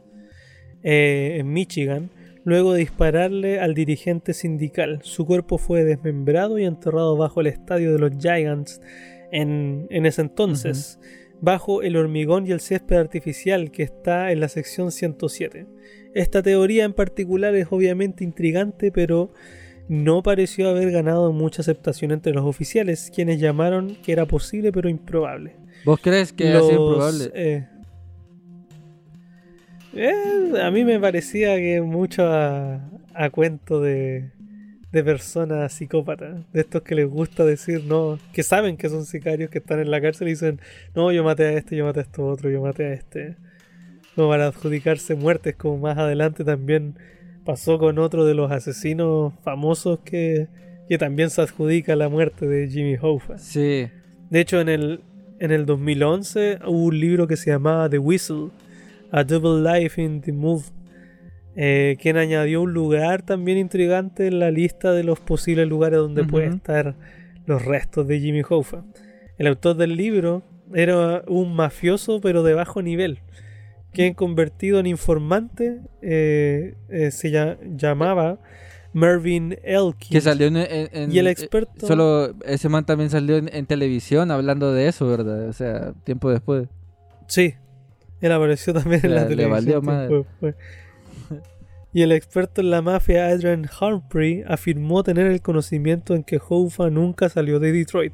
eh, en Michigan, luego de dispararle al dirigente sindical. Su cuerpo fue desmembrado y enterrado bajo el estadio de los Giants en, en ese entonces, bajo el hormigón y el césped artificial que está en la sección 107. Esta teoría en particular es obviamente intrigante, pero no pareció haber ganado mucha aceptación entre los oficiales, quienes llamaron que era posible pero improbable. ¿Vos crees que Los, improbable? eh, eh, a mí me parecía que mucho a, a cuento de, de personas psicópatas, de estos que les gusta decir, no, que saben que son sicarios, que están en la cárcel y dicen, no, yo maté a este, yo maté a esto otro, yo maté a este. Como para adjudicarse muertes, como más adelante también pasó con otro de los asesinos famosos que, que también se adjudica la muerte de Jimmy Hoffa. Sí. De hecho, en el, en el 2011 hubo un libro que se llamaba The Whistle, A Double Life in the Move, eh, quien añadió un lugar también intrigante en la lista de los posibles lugares donde pueden estar los restos de Jimmy Hoffa. El autor del libro era un mafioso pero de bajo nivel, quien convertido en informante eh, eh, se lla- llamaba Mervyn Elkin. Que salió en, Y el experto- Solo ese man también salió en, en televisión hablando de eso, ¿verdad? O sea, tiempo después. Sí, él apareció también en la Le- le televisión. valió. [LAUGHS] Y el experto en la mafia Adrian Humphrey afirmó tener el conocimiento en que Hoffa nunca salió de Detroit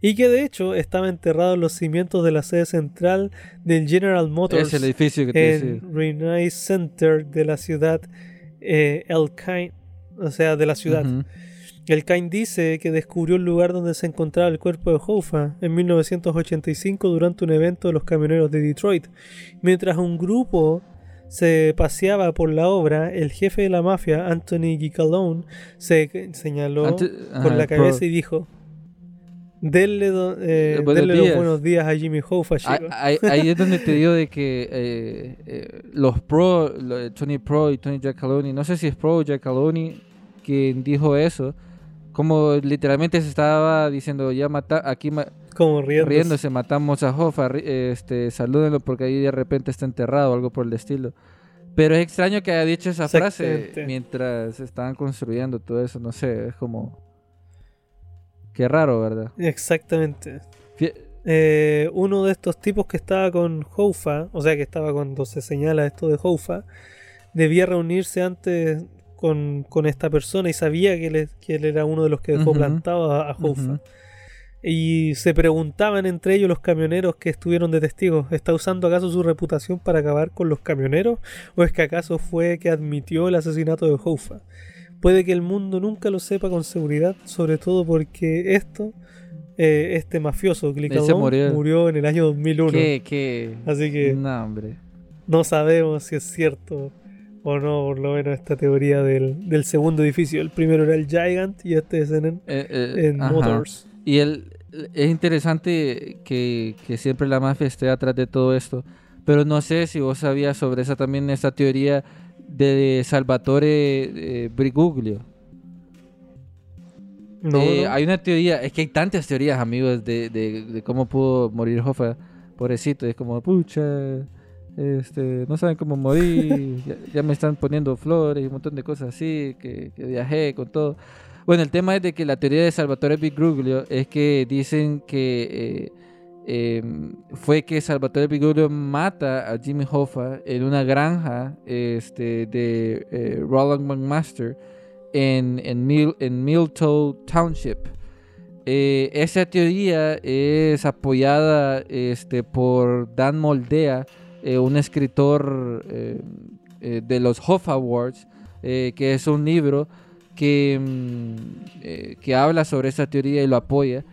y que de hecho estaba enterrado en los cimientos de la sede central del General Motors Es el edificio que te en Renais Center de la ciudad eh, Elkine, o sea, de la ciudad. El Kain dice que descubrió el lugar donde se encontraba el cuerpo de Hoffa en 1985 durante un evento de los camioneros de Detroit. Mientras un grupo se paseaba por la obra, el jefe de la mafia, Anthony Gicalone, se señaló Ante- con la cabeza y dijo: Denle, do- eh, Eh, buenos denle los días". buenos días a Jimmy Hoffa, Ah- chicos. Ahí, ahí es donde te [LAUGHS] digo de que eh, eh, los pro, lo- Tony Pro y Tony Giacalone, no sé si es Pro o Giacalone quien dijo eso, como literalmente se estaba diciendo, ya mata, aquí ma- Como riéndose. riéndose, matamos a Hoffa, este, salúdenlo porque ahí de repente está enterrado algo por el estilo. Pero es extraño que haya dicho esa frase mientras estaban construyendo todo eso, no sé, es como... Qué raro, ¿verdad? Exactamente. Eh, uno de estos tipos que estaba con Houfa, o sea que estaba cuando se señala esto de Houfa, debía reunirse antes con, con esta persona y sabía que que él era uno de los que dejó plantado a, a Houfa. Y se preguntaban entre ellos los camioneros que estuvieron de testigos, ¿está usando acaso su reputación para acabar con los camioneros? ¿O es que acaso fue que admitió el asesinato de Houfa? Puede que el mundo nunca lo sepa con seguridad, sobre todo porque esto, eh, este mafioso, Glicadón, murió. murió. en el año 2001. ¿Qué, qué? Así que No, hombre. no sabemos si es cierto o no, por lo menos esta teoría del, del segundo edificio. El primero era el Gigant y este es en, Eh, eh, en. Motors. Y el, es interesante que, que siempre la mafia esté atrás de todo esto. Pero no sé si vos sabías sobre esa también, esta teoría de Salvatore eh, Briguglio. No, Eh, no. Hay una teoría, es que hay tantas teorías, amigos, de, de- de cómo pudo morir Hoffa. Pobrecito, es como, pucha, este, no saben cómo morir, [LAUGHS] ya, ya me están poniendo flores y un montón de cosas así, que, que viajé con todo. Bueno, el tema es de que la teoría de Salvatore Bigruglio es que dicen que em, fue que Salvatore Bigruglio mata a Jimmy Hoffa en una granja este, de eh, Roland McMaster en, en, Mil, en Milton Township. Eh, esa teoría es apoyada este, por Dan Moldea, eh, un escritor eh, eh, de los Hoffa Awards, que es un libro que, eh, que habla sobre esa teoría y lo apoya.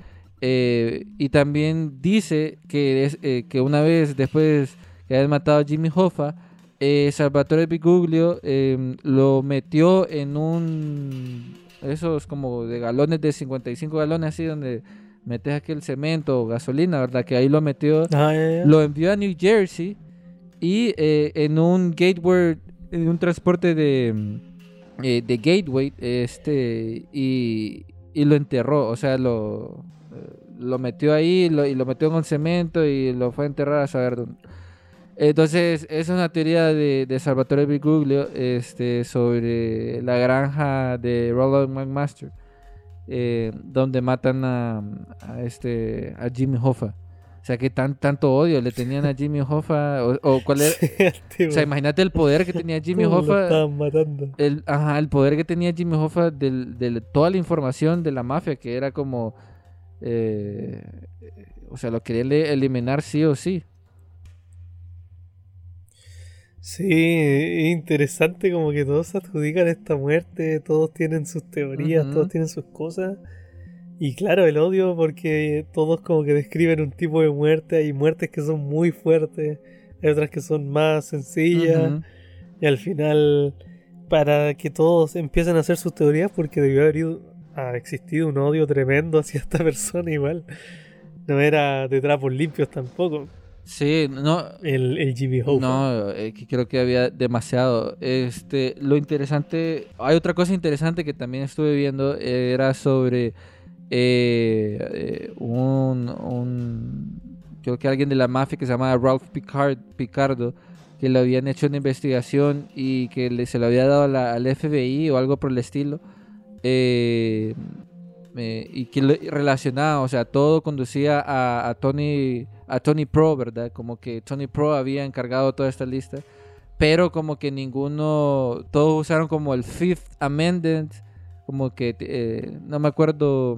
Eh, y también dice que, es, eh, que una vez después que hayan matado a Jimmy Hoffa, eh, Salvatore Biguglio eh, lo metió en un esos como de galones de 55 galones así donde metes aquel cemento o gasolina, ¿verdad? Que ahí lo metió, Ah, lo envió a New Jersey y en un gateway, en un transporte de, de gateway, este, y, y lo enterró, o sea, lo, lo metió ahí lo- y lo metió en un cemento y lo fue a enterrar a saber dónde. Entonces, es una teoría de, de Salvatore Biguglio este, sobre la granja de Roland McMaster, eh, donde matan a, a este, a Jimmy Hoffa. O sea, que tan, tanto odio le tenían a Jimmy Hoffa. O, o cuál era- [LAUGHS] Tipo, o sea, imagínate el poder que tenía Jimmy lo Hoffa. estaban matando. El, ajá, el poder que tenía Jimmy Hoffa de toda la información de la mafia, que era como. Eh, o sea, lo querían eliminar sí o sí. Sí, es interesante como que todos adjudican esta muerte, todos tienen sus teorías, todos tienen sus cosas. Y claro, el odio porque todos como que describen un tipo de muerte, hay muertes que son muy fuertes, hay otras que son más sencillas. Y al final, para que todos empiecen a hacer sus teorías, porque debió haber ido- ha existido un odio tremendo [LAUGHS] hacia esta persona igual. No era de trapos limpios tampoco, Sí, no, el, el Jimmy Hoffa. No, eh, creo que había demasiado. Este, lo interesante, hay otra cosa interesante que también estuve viendo, eh, era sobre eh, eh, un, un- creo que alguien de la mafia que se llama Ralph Picard, Picardo, que le habían hecho una investigación y que le- se lo había dado a la- al FBI o algo por el estilo. Eh, y que lo relacionaba, o sea, todo conducía a, Tony a Tony Pro, ¿verdad? Como que Tony Pro había encargado toda esta lista, pero como que ninguno, todos usaron como el Fifth Amendment, como que eh, no me acuerdo,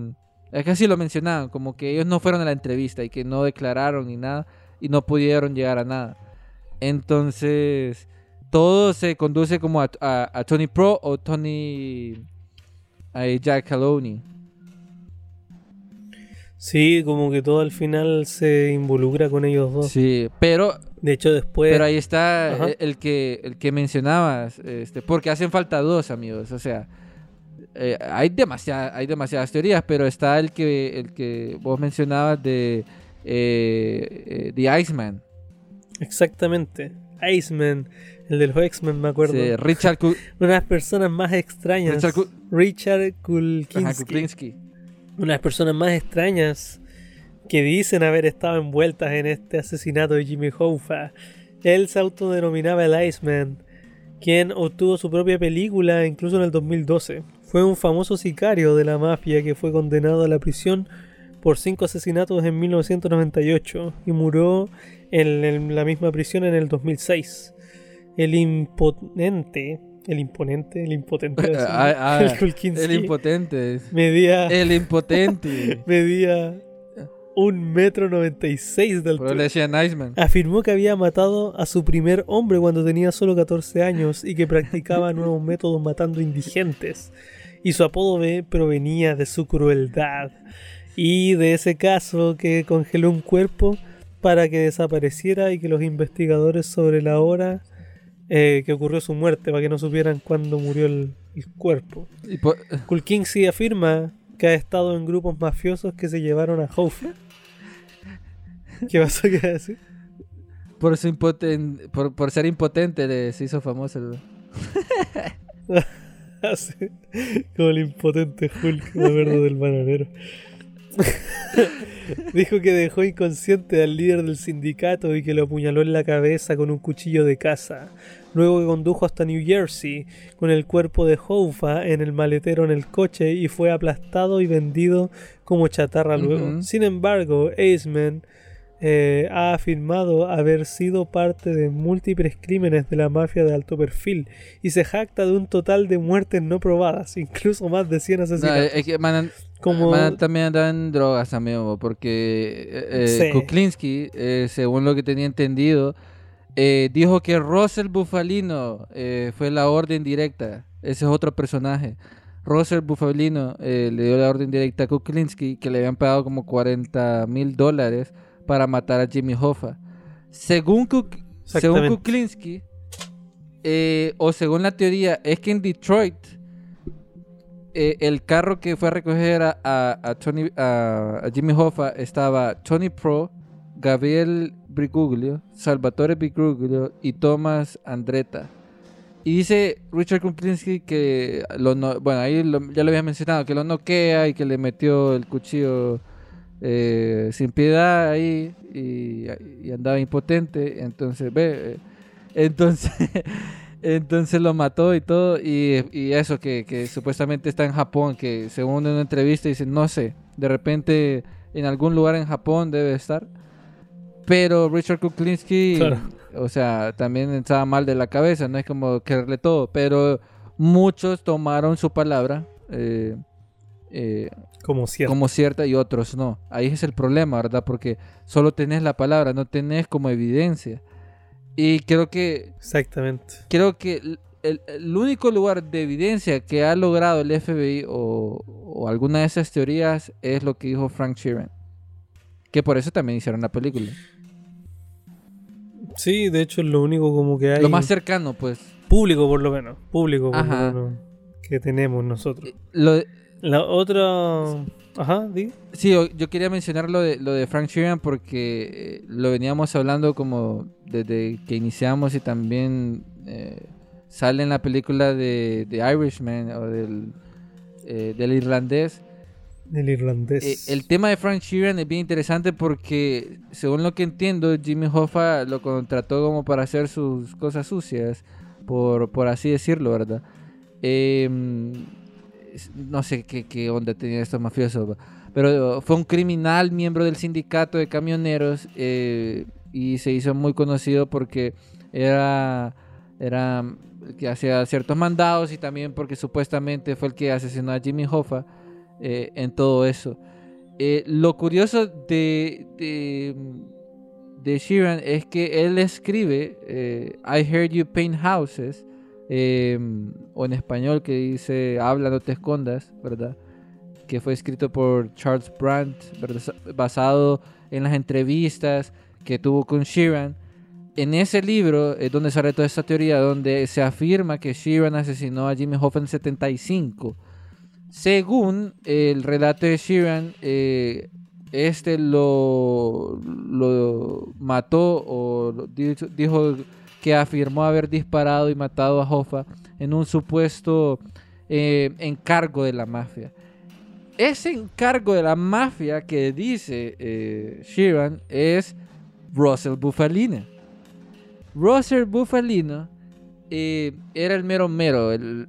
es que así lo mencionaban, como que ellos no fueron a la entrevista y que no declararon ni nada y no pudieron llegar a nada. Entonces, todo se conduce como a Tony Pro o Tony a Jack Caloney. Sí, como que todo al final se involucra con ellos dos. Sí, pero De hecho, después. Pero ahí está Ajá. el, que el que mencionabas, este, porque hacen falta dos amigos, o sea, eh, hay demasiadas hay demasiadas teorías, pero está el que el que vos mencionabas de eh, eh, The Iceman, Exactamente. Iceman, el de los X-Men, me acuerdo. sí, Richard, Ku- [LAUGHS] Una de las personas más extrañas. Richard Ku- Richard ajá, Kulkinski. Kuklinski. Una de las personas más extrañas que dicen haber estado envueltas en este asesinato de Jimmy Hoffa. Él se autodenominaba el Iceman, quien obtuvo su propia película incluso en el 2012. Fue un famoso sicario de la mafia que fue condenado a la prisión por cinco asesinatos en 1998 y murió en, en la misma prisión en el 2006. El imponente, el imponente, el impotente, iba a decir, Ah, ah, el Kulkinski, el impotente, medía el impotente, [LAUGHS] medía un metro noventa y seis de altura. Afirmó que había matado a su primer hombre cuando tenía solo 14 años y que practicaba [LAUGHS] nuevos métodos matando indigentes. Y su apodo B provenía de su crueldad y de ese caso que congeló un cuerpo para que desapareciera y que los investigadores sobre la hora eh, que ocurrió su muerte, para que no supieran cuándo murió el, el cuerpo. Y por- Kulkinski afirma que ha estado en grupos mafiosos que se llevaron a Hoffa. ¿Qué pasó? ¿Qué decir? por, su impoten- por, por ser impotente le- se hizo famoso. el- [LAUGHS] Así, Como el impotente Hulk, me acuerdo del bananero. [LAUGHS] Dijo que dejó inconsciente al líder del sindicato y que lo apuñaló en la cabeza con un cuchillo de caza. Luego que condujo hasta New Jersey con el cuerpo de Hoffa en el maletero en el coche y fue aplastado y vendido como chatarra luego. Sin embargo, Aceman eh, ha afirmado haber sido parte de múltiples crímenes de la mafia de alto perfil y se jacta de un total de muertes no probadas, incluso más de 100 No, asesinatos. es que Manan, Como- Manan también en drogas bo, porque eh, eh, Sí. Kuklinski, eh, según lo que tenía entendido, eh, dijo que Russell Bufalino fue la orden directa. Ese es otro personaje. Russell Bufalino le dio la orden directa a Kuklinski que le habían pagado como 40 mil dólares para matar a Jimmy Hoffa. Según, Kuk- según. Kuklinski, eh, o según la teoría, es que en Detroit eh, el carro que fue a recoger a, a- a Tony, a, a Jimmy Hoffa estaba Tony Pro, Gabriel Briguglio, Salvatore Briguglio y Thomas Andretta. Y dice Richard Kuklinski que, lo no- bueno, ahí lo- ya lo había mencionado, que lo noquea y que le metió el cuchillo eh, sin piedad ahí y, y andaba impotente. Entonces, ve, eh, entonces, [LAUGHS] entonces lo mató y todo. Y, y eso, que, que supuestamente está en Japón, que según en una entrevista dice, no sé, de repente en algún lugar en Japón debe estar. Pero Richard Kuklinski, Claro. o sea, también estaba mal de la cabeza, no es como quererle todo, pero muchos tomaron su palabra eh, eh, Como cierto. como cierta y otros no. Ahí es el problema, ¿verdad? Porque solo tenés la palabra, no tenés como evidencia. Y creo que Exactamente. creo que el, el- el único lugar de evidencia que ha logrado el FBI o, o alguna de esas teorías es lo que dijo Frank Sheeran. Que por eso también hicieron la película. Sí, de hecho es lo único como que hay. Lo más cercano, pues. Público por lo menos. Público por Ajá. lo menos. Que tenemos nosotros. Lo, La otra... Ajá, di. Sí, yo, quería mencionar lo de, lo de Frank Sheeran porque eh, lo veníamos hablando como desde que iniciamos y también eh, sale en la película de, de Irishman o del, eh, del irlandés. El irlandés. Eh, el tema de Frank Sheeran es bien interesante porque, según lo que entiendo, Jimmy Hoffa lo contrató como para hacer sus cosas sucias, por, por así decirlo, ¿verdad? Es- no sé qué, qué onda tenía estos mafiosos, pero fue un criminal miembro del sindicato de camioneros eh, y se hizo muy conocido porque era, era que hacía ciertos mandados y también porque supuestamente fue el que asesinó a Jimmy Hoffa eh, en todo eso. Eh, lo curioso de, de, de Sheeran es que él escribe I Heard You Paint Houses eh, o en español que dice Habla, no te escondas, ¿verdad? Que fue escrito por Charles Brandt, basado en las entrevistas que tuvo con Sheeran. En ese libro es donde sale toda esta teoría, donde se afirma que Sheeran asesinó a Jimmy Hoffa en 75. Según el relato de Sheeran, eh, este lo, lo mató o dijo que afirmó haber disparado y matado a Hoffa en un supuesto eh, encargo de la mafia. Ese encargo de la mafia que dice eh, Sheeran es Russell Bufalino. Russell Bufalino eh, era el mero mero, el,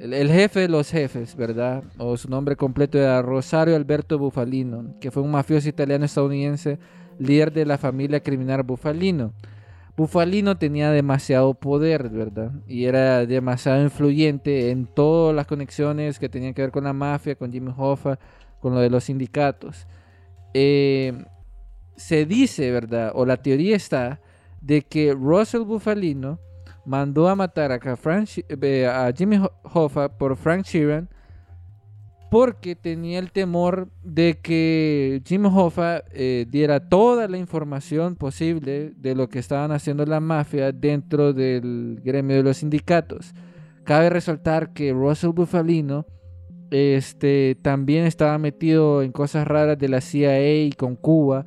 jefe de los jefes, ¿verdad? O su nombre completo era Rosario Alberto Bufalino, que fue un mafioso italiano estadounidense, líder de la familia criminal Bufalino. Bufalino tenía demasiado poder, ¿verdad? Y era demasiado influyente en todas las conexiones que tenían que ver con la mafia, con Jimmy Hoffa, con lo de los sindicatos. Eh, se dice, ¿verdad? O la teoría está de que Russell Bufalino mandó a matar a, Frank eh, a Jimmy Ho- Hoffa por Frank Sheeran porque tenía el temor de que Jimmy Hoffa eh, diera toda la información posible de lo que estaban haciendo la mafia dentro del gremio de los sindicatos. Cabe resaltar que Russell Bufalino este, también estaba metido en cosas raras de la CIA con Cuba.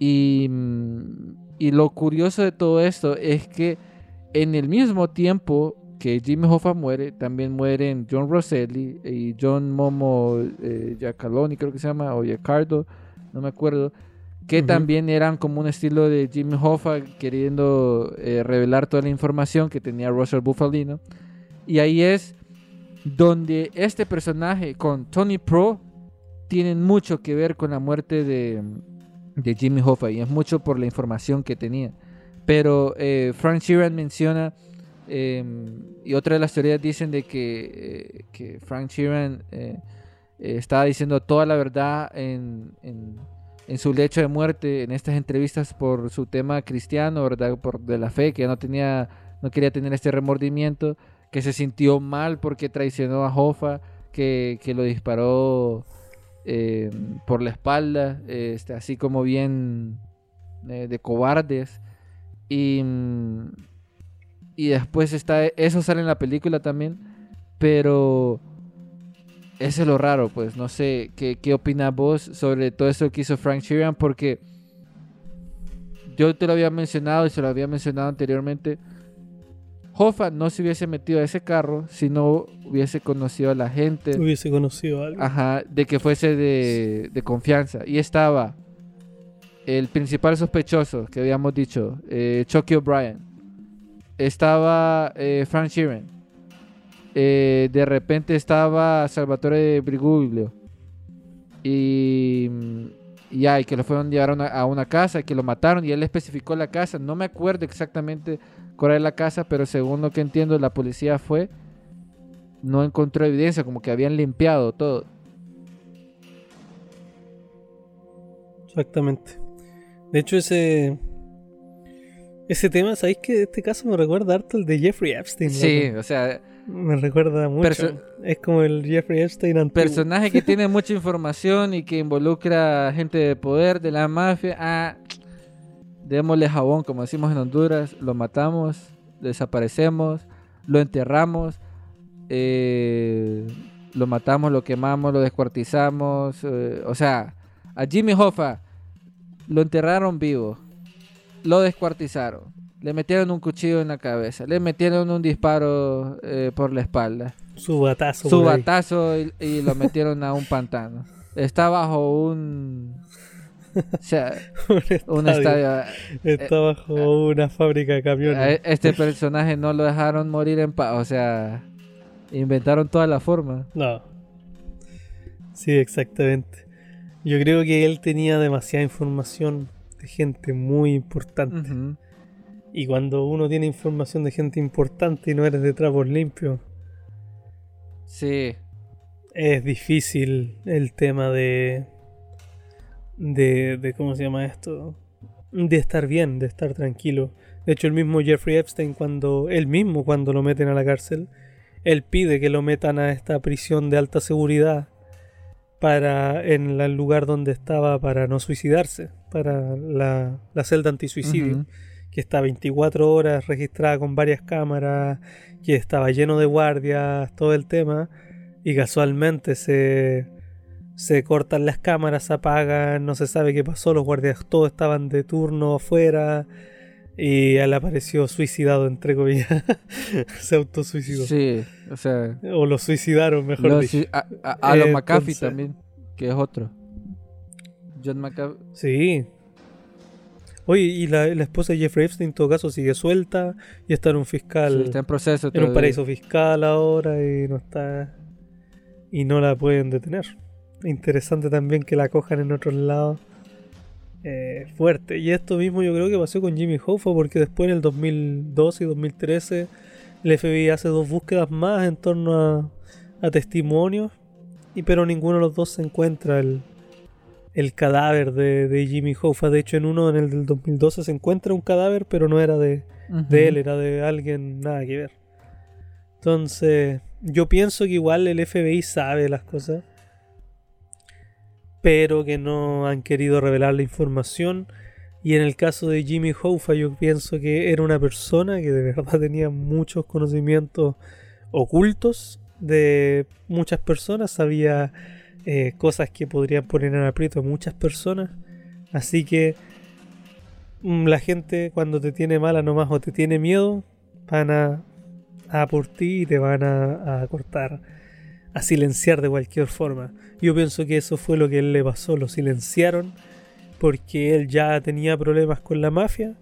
Y, mm, y lo curioso de todo esto es que en el mismo tiempo que Jimmy Hoffa muere, también mueren John Rosselli y John Momo eh, Giacaloni, creo que se llama, o Giacardo, no me acuerdo, que Ujú. también eran como un estilo de Jimmy Hoffa queriendo eh, revelar toda la información que tenía Russell Bufalino. Y ahí es donde este personaje con Tony Pro tienen mucho que ver con la muerte de, de Jimmy Hoffa y es mucho por la información que tenía. Pero eh, Frank Sheeran menciona, eh, y otra de las teorías dicen de que, eh, que Frank Sheeran eh, eh, estaba diciendo toda la verdad en, en- su lecho de muerte en estas entrevistas por su tema cristiano, ¿verdad? Por de la fe, que ya no tenía, no quería tener este remordimiento, que se sintió mal porque traicionó a Hoffa, que, que lo disparó eh, por la espalda, este, así como bien de cobardes. Y, mm, y después está, eso sale en la película también, pero eso es lo raro, pues no sé, ¿qué, qué opinas vos sobre todo eso que hizo Frank Sheeran? Porque yo te lo había mencionado y se lo había mencionado anteriormente. Hoffa no se hubiese metido a ese carro si no hubiese conocido a la gente. Hubiese conocido algo. Ajá, de que fuese de, de confianza. Y estaba el principal sospechoso que habíamos dicho, eh, Chucky O'Brien. Estaba eh, Frank Sheeran. Eh, de repente estaba Salvatore Briguglio. Y, y ya, y que lo fueron a llevar a una, a una casa, que lo mataron y él especificó la casa. No me acuerdo exactamente cuál era la casa, pero según lo que entiendo, la policía fue. No encontró evidencia, como que habían limpiado todo. Exactamente. De hecho, ese. Ese tema, ¿sabéis que este caso me recuerda harto el de Jeffrey Epstein? Sí, loco? o sea, Me recuerda mucho. Es como el Jeffrey Epstein antiguo. personaje que tiene mucha información y que involucra gente de poder, de la mafia. Ah, démosle jabón, como decimos en Honduras. Lo matamos, desaparecemos, lo enterramos, eh, lo matamos, lo quemamos, lo descuartizamos. eh, o sea, a Jimmy Hoffa lo enterraron vivo, lo descuartizaron, le metieron un cuchillo en la cabeza, le metieron un disparo eh, por la espalda Su batazo. su batazo y, y lo metieron a un pantano. Está bajo un. O sea, [LAUGHS] un un estadio. Está bajo una fábrica de camiones. Este personaje no lo dejaron morir en paz. O sea, inventaron toda la forma. No. Sí, exactamente. Yo creo que él tenía demasiada información de gente muy importante. Y cuando uno tiene información de gente importante y no eres de trapos limpios, Sí, es difícil el tema de, de. de. ¿Cómo se llama esto? De estar bien, de estar tranquilo. De hecho, el mismo Jeffrey Epstein, cuando él mismo, cuando lo meten a la cárcel, él pide que lo metan a esta prisión de alta seguridad para en el lugar donde estaba para no suicidarse, para la, la celda antisuicidio, que está 24 horas registrada con varias cámaras, que estaba lleno de guardias, todo el tema, y casualmente se, se cortan las cámaras, se apagan, no se sabe qué pasó, los guardias todos estaban de turno afuera, y él apareció suicidado, entre comillas, [LAUGHS] se autosuicidó. Sí, o sea, O lo suicidaron, mejor dicho. a, a- a los Eh, McAfee entonces- también, que es otro. John McAfee. Sí. Oye, y la, la esposa de Jeffrey Epstein en todo caso sigue suelta y está en un fiscal, sí, está en proceso en un paraíso fiscal ahora y no está y no la pueden detener. Interesante también que la cojan en otros lados. Eh, fuerte. Y esto mismo yo creo que pasó con Jimmy Hoffa porque después en el 2012 y 2013 el FBI hace dos búsquedas más en torno a, a testimonios y pero ninguno de los dos se encuentra el, el cadáver de, de Jimmy Hoffa. De hecho en uno en el del 2012 se encuentra un cadáver pero no era de, de él, era de alguien nada que ver. Entonces, yo pienso que igual el FBI sabe las cosas, pero que no han querido revelar la información. Y en el caso de Jimmy Hoffa, yo pienso que era una persona que de [LAUGHS] verdad tenía muchos conocimientos ocultos de muchas personas, sabía eh, cosas que podrían poner en aprieto a muchas personas. Así que mm, la gente cuando te tiene mala nomás o te tiene miedo, van a, a por ti y te van a, a cortar, a silenciar de cualquier forma. Yo pienso que eso fue lo que él le pasó, lo silenciaron porque él ya tenía problemas con la mafia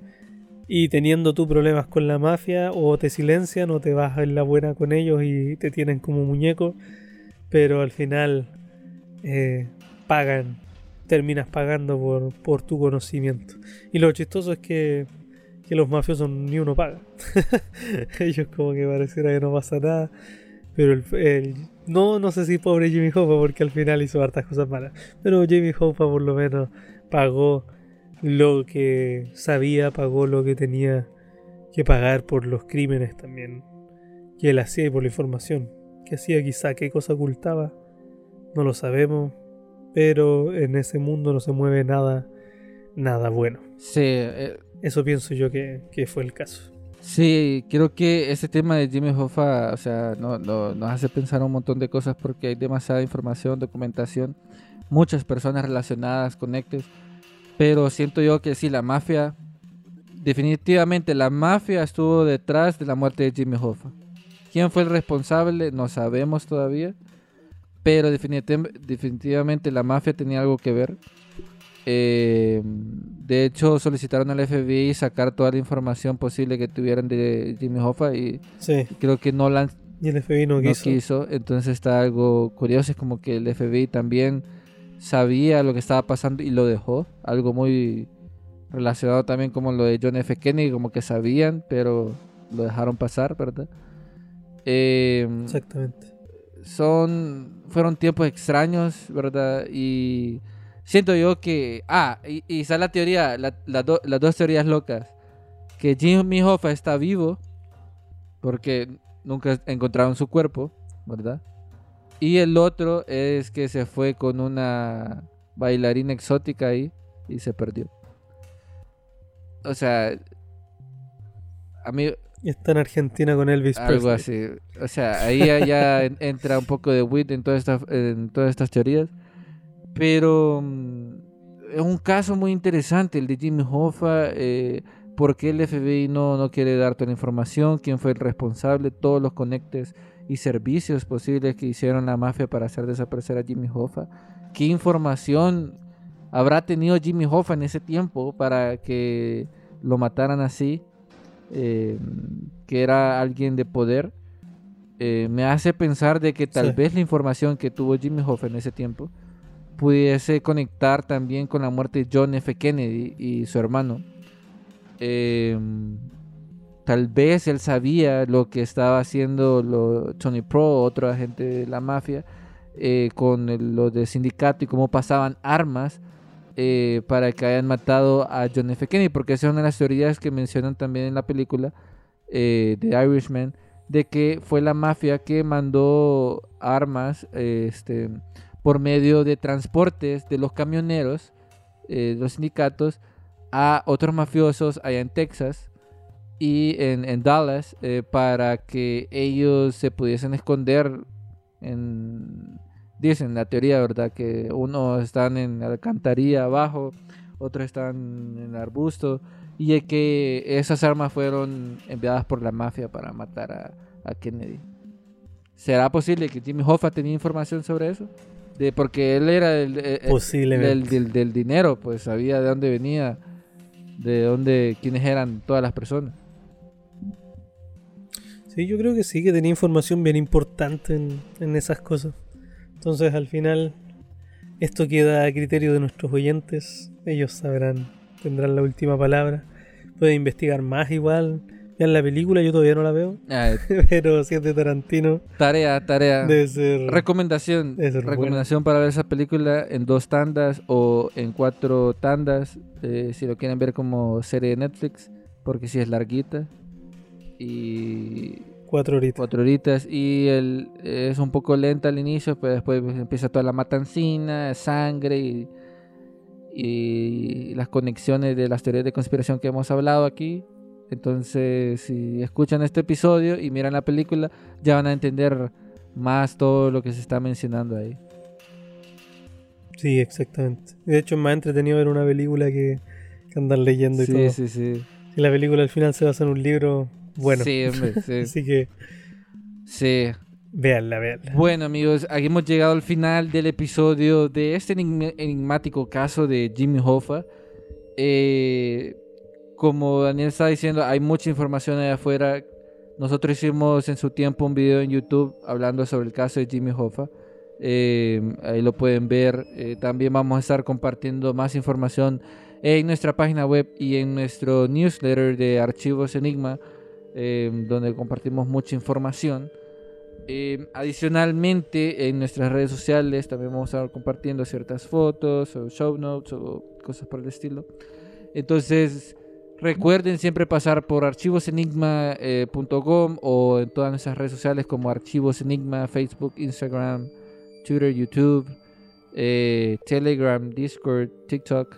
y teniendo tú problemas con la mafia o te silencian o te vas en la buena con ellos y te tienen como muñeco, pero al final eh, pagan, terminas pagando por, por tu conocimiento. Y lo chistoso es que, que los mafiosos ni uno paga. [LAUGHS] Ellos como que pareciera que no pasa nada. Pero el, no, no sé si pobre Jimmy Hoffa porque al final hizo hartas cosas malas. Pero Jimmy Hoffa por lo menos pagó lo que sabía, pagó lo que tenía que pagar por los crímenes también que él hacía y por la información que hacía quizá, qué cosa ocultaba, no lo sabemos, pero en ese mundo no se mueve nada, nada bueno. Sí, eh, Eso pienso yo que, que fue el caso. Sí, creo que ese tema de Jimmy Hoffa, o sea, no, no- nos hace pensar un montón de cosas porque hay demasiada información, documentación, muchas personas relacionadas, conectes, pero siento yo que sí, la mafia, definitivamente la mafia estuvo detrás de la muerte de Jimmy Hoffa. ¿Quién fue el responsable? No sabemos todavía, pero definitiv- definitivamente la mafia tenía algo que ver. Eh, de hecho, solicitaron al FBI sacar toda la información posible que tuvieran de Jimmy Hoffa y Sí, creo que no la han- y el FBI no no quiso. quiso. Entonces está algo curioso, es como que el FBI también sabía lo que estaba pasando y lo dejó. Algo muy relacionado también como lo de John F. Kennedy, como que sabían, pero lo dejaron pasar, ¿verdad? Eh, Exactamente. son fueron tiempos extraños, ¿verdad? Y siento yo que ah, y, y está la teoría, las dos teorías locas, que Jimmy Hoffa está vivo porque nunca encontraron su cuerpo, ¿verdad? Y el otro es que se fue con una bailarina exótica ahí y se perdió. O sea, a mí está en Argentina con Elvis algo Presley. así. O sea, ahí ya, ya [LAUGHS] en- entra un poco de wit en todas estas, en todas estas teorías. Pero mm, es un caso muy interesante el de Jimmy Hoffa. Eh, ¿Por qué el FBI no, no quiere dar toda la información? ¿Quién fue el responsable? Todos los conectes y servicios posibles que hicieron la mafia para hacer desaparecer a Jimmy Hoffa. ¿Qué información habrá tenido Jimmy Hoffa en ese tiempo para que lo mataran así? Eh, que era alguien de poder, eh, me hace pensar de que tal Sí. vez la información que tuvo Jimmy Hoffa en ese tiempo pudiese conectar también con la muerte de John F. Kennedy y su hermano. Eh, tal vez él sabía lo que estaba haciendo lo, Tony Pro, otro agente de la mafia, eh, con el- lo de sindicato y cómo pasaban armas eh, para que hayan matado a John F. Kennedy, porque esa es una de las teorías que mencionan también en la película eh, de Irishman, de que fue la mafia que mandó armas este, por medio de transportes de los camioneros, eh, los sindicatos, a otros mafiosos allá en Texas y en, en Dallas eh, para que ellos se pudiesen esconder en dicen la teoría verdad que unos están en la alcantarilla abajo otros están en arbusto y que esas armas fueron enviadas por la mafia para matar a, a Kennedy. Será posible que Jimmy Hoffa tenía información sobre eso de porque él era el, el- el- del- del dinero pues sabía de dónde venía de dónde quiénes eran todas las personas. Sí, yo creo que sí, que tenía información bien importante en, en esas cosas. Entonces, al final, esto queda a criterio de nuestros oyentes. Ellos sabrán, tendrán la última palabra. Pueden investigar más igual. Ya en la película yo todavía no la veo, Ah, [LAUGHS] pero si es de Tarantino, tarea tarea debe ser... Recomendación, Debe ser recomendación para ver esa película en dos tandas o en cuatro tandas, eh, si lo quieren ver como serie de Netflix, porque si es larguita y Cuatro horitas. cuatro horitas y el, es un poco lenta al inicio, pero después empieza toda la matancina, sangre y, y las conexiones de las teorías de conspiración que hemos hablado aquí. Entonces, si escuchan este episodio y miran la película, ya van a entender más todo lo que se está mencionando ahí. Sí, exactamente. De hecho, es más entretenido ver una película que, que andar leyendo y Sí, todo. sí, sí. Y la película al final se basa en un libro bueno. Sí, hombre, sí. [LAUGHS] Así que sí. véanla, véanla. Bueno amigos, aquí hemos llegado al final del episodio de este enigmático caso de Jimmy Hoffa. Eh, como Daniel está diciendo, hay mucha información allá afuera. Nosotros hicimos en su tiempo un video en YouTube hablando sobre el caso de Jimmy Hoffa. Eh, ahí lo pueden ver. Eh, también vamos a estar compartiendo más información en nuestra página web y en nuestro newsletter de Archivos Enigma, eh, donde compartimos mucha información. Eh, adicionalmente, en nuestras redes sociales también vamos a estar compartiendo ciertas fotos o show notes o cosas por el estilo. Entonces, recuerden siempre pasar por archivosenigma.com o en todas nuestras redes sociales como Archivos Enigma, Facebook, Instagram, Twitter, YouTube, eh, Telegram, Discord, TikTok.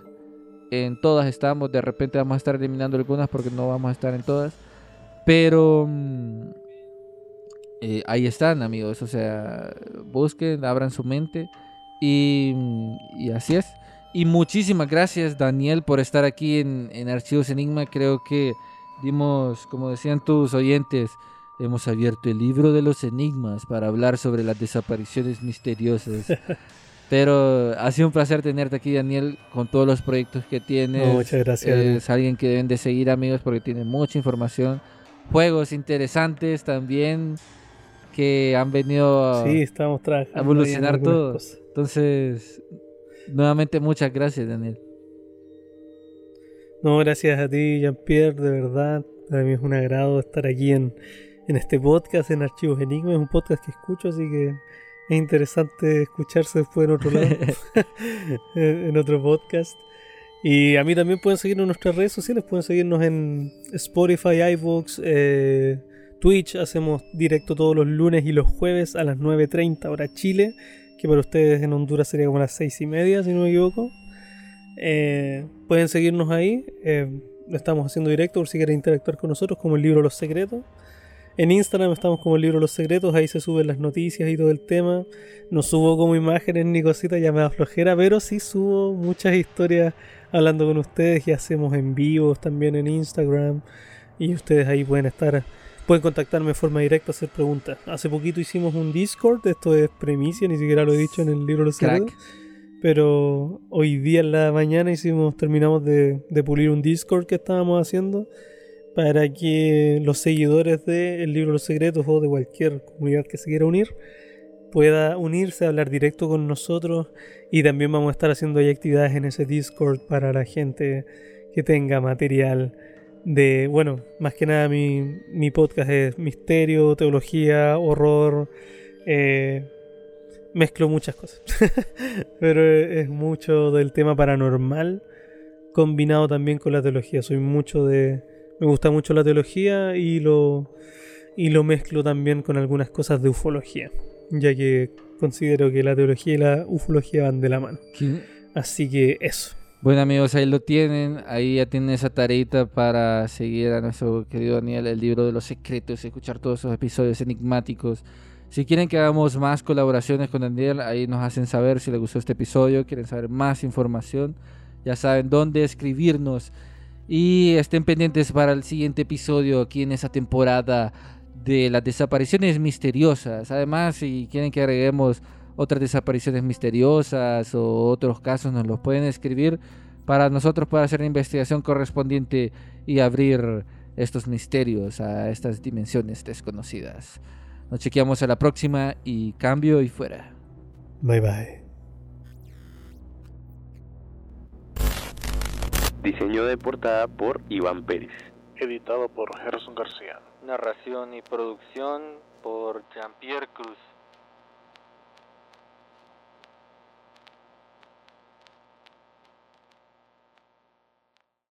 En todas estamos. De repente vamos a estar eliminando algunas porque no vamos a estar en todas. Pero mm, eh, ahí están, amigos. O sea, busquen, abran su mente. Y, mm, y así es. Y muchísimas gracias, Daniel, por estar aquí en, en Archivos Enigma. Creo que dimos, como decían tus oyentes, hemos abierto el libro de los enigmas para hablar sobre las desapariciones misteriosas. [LAUGHS] Pero ha sido un placer tenerte aquí, Daniel, con todos los proyectos que tienes. No, muchas gracias. Es alguien que deben de seguir, amigos, porque tiene mucha información. Juegos interesantes también que han venido a, Sí, estamos trabajando. a ahí en evolucionar algunas todo. cosas. Entonces, nuevamente muchas gracias, Daniel. No, gracias a ti, Jean-Pierre, de verdad. Para mí es un agrado estar aquí en, en este podcast, en Archivos Enigma. Es un podcast que escucho, así que es interesante escucharse después en otro lado, en [LAUGHS] [LAUGHS] en otro podcast. Y a mí también pueden seguirnos en nuestras redes sociales, pueden seguirnos en Spotify, iVoox, eh, Twitch. Hacemos directo todos los lunes y los jueves a las 9.30 hora Chile, que para ustedes en Honduras sería como las 6 y media, si no me equivoco. Eh, pueden seguirnos ahí. eh, estamos haciendo directo por si quieren interactuar con nosotros, como el libro Los Secretos. En Instagram estamos como el libro Los Secretos, ahí se suben las noticias y todo el tema. No subo como imágenes ni cositas, ya me flojera, pero sí subo muchas historias hablando con ustedes y hacemos en vivos también en Instagram. Y ustedes ahí pueden estar, pueden contactarme de forma directa, hacer preguntas. Hace poquito hicimos un Discord, esto es premicia, ni siquiera lo he dicho en el libro Los Crack. Secretos. Pero hoy día en la mañana hicimos, terminamos de, de pulir un Discord que estábamos haciendo para que los seguidores del libro Los Secretos o de cualquier comunidad que se quiera unir pueda unirse, hablar directo con nosotros y también vamos a estar haciendo ahí actividades en ese Discord para la gente que tenga material de, bueno, más que nada mi, mi podcast es misterio, teología, horror, eh, mezclo muchas cosas. [LAUGHS] Pero es mucho del tema paranormal combinado también con la teología. Soy mucho de. Me gusta mucho la teología y lo. Y lo mezclo también con algunas cosas de ufología. Ya que considero que la teología y la ufología van de la mano. ¿Qué? Así que eso. Bueno amigos, ahí lo tienen, ahí ya tienen esa tareita para seguir a nuestro querido Daniel, el libro de los secretos, escuchar todos esos episodios enigmáticos. Si quieren que hagamos más colaboraciones con Daniel, ahí nos hacen saber si les gustó este episodio, quieren saber más información, ya saben dónde escribirnos. Y estén pendientes para el siguiente episodio aquí en esa temporada de las desapariciones misteriosas. Además, si quieren que agreguemos otras desapariciones misteriosas o otros casos, nos los pueden escribir para nosotros poder hacer la investigación correspondiente y abrir estos misterios a estas dimensiones desconocidas. Nos chequeamos a la próxima y cambio y fuera. Bye bye. Diseño de portada por Iván Pérez. Editado por Gerson García. Narración y producción por Jean-Pierre Cruz.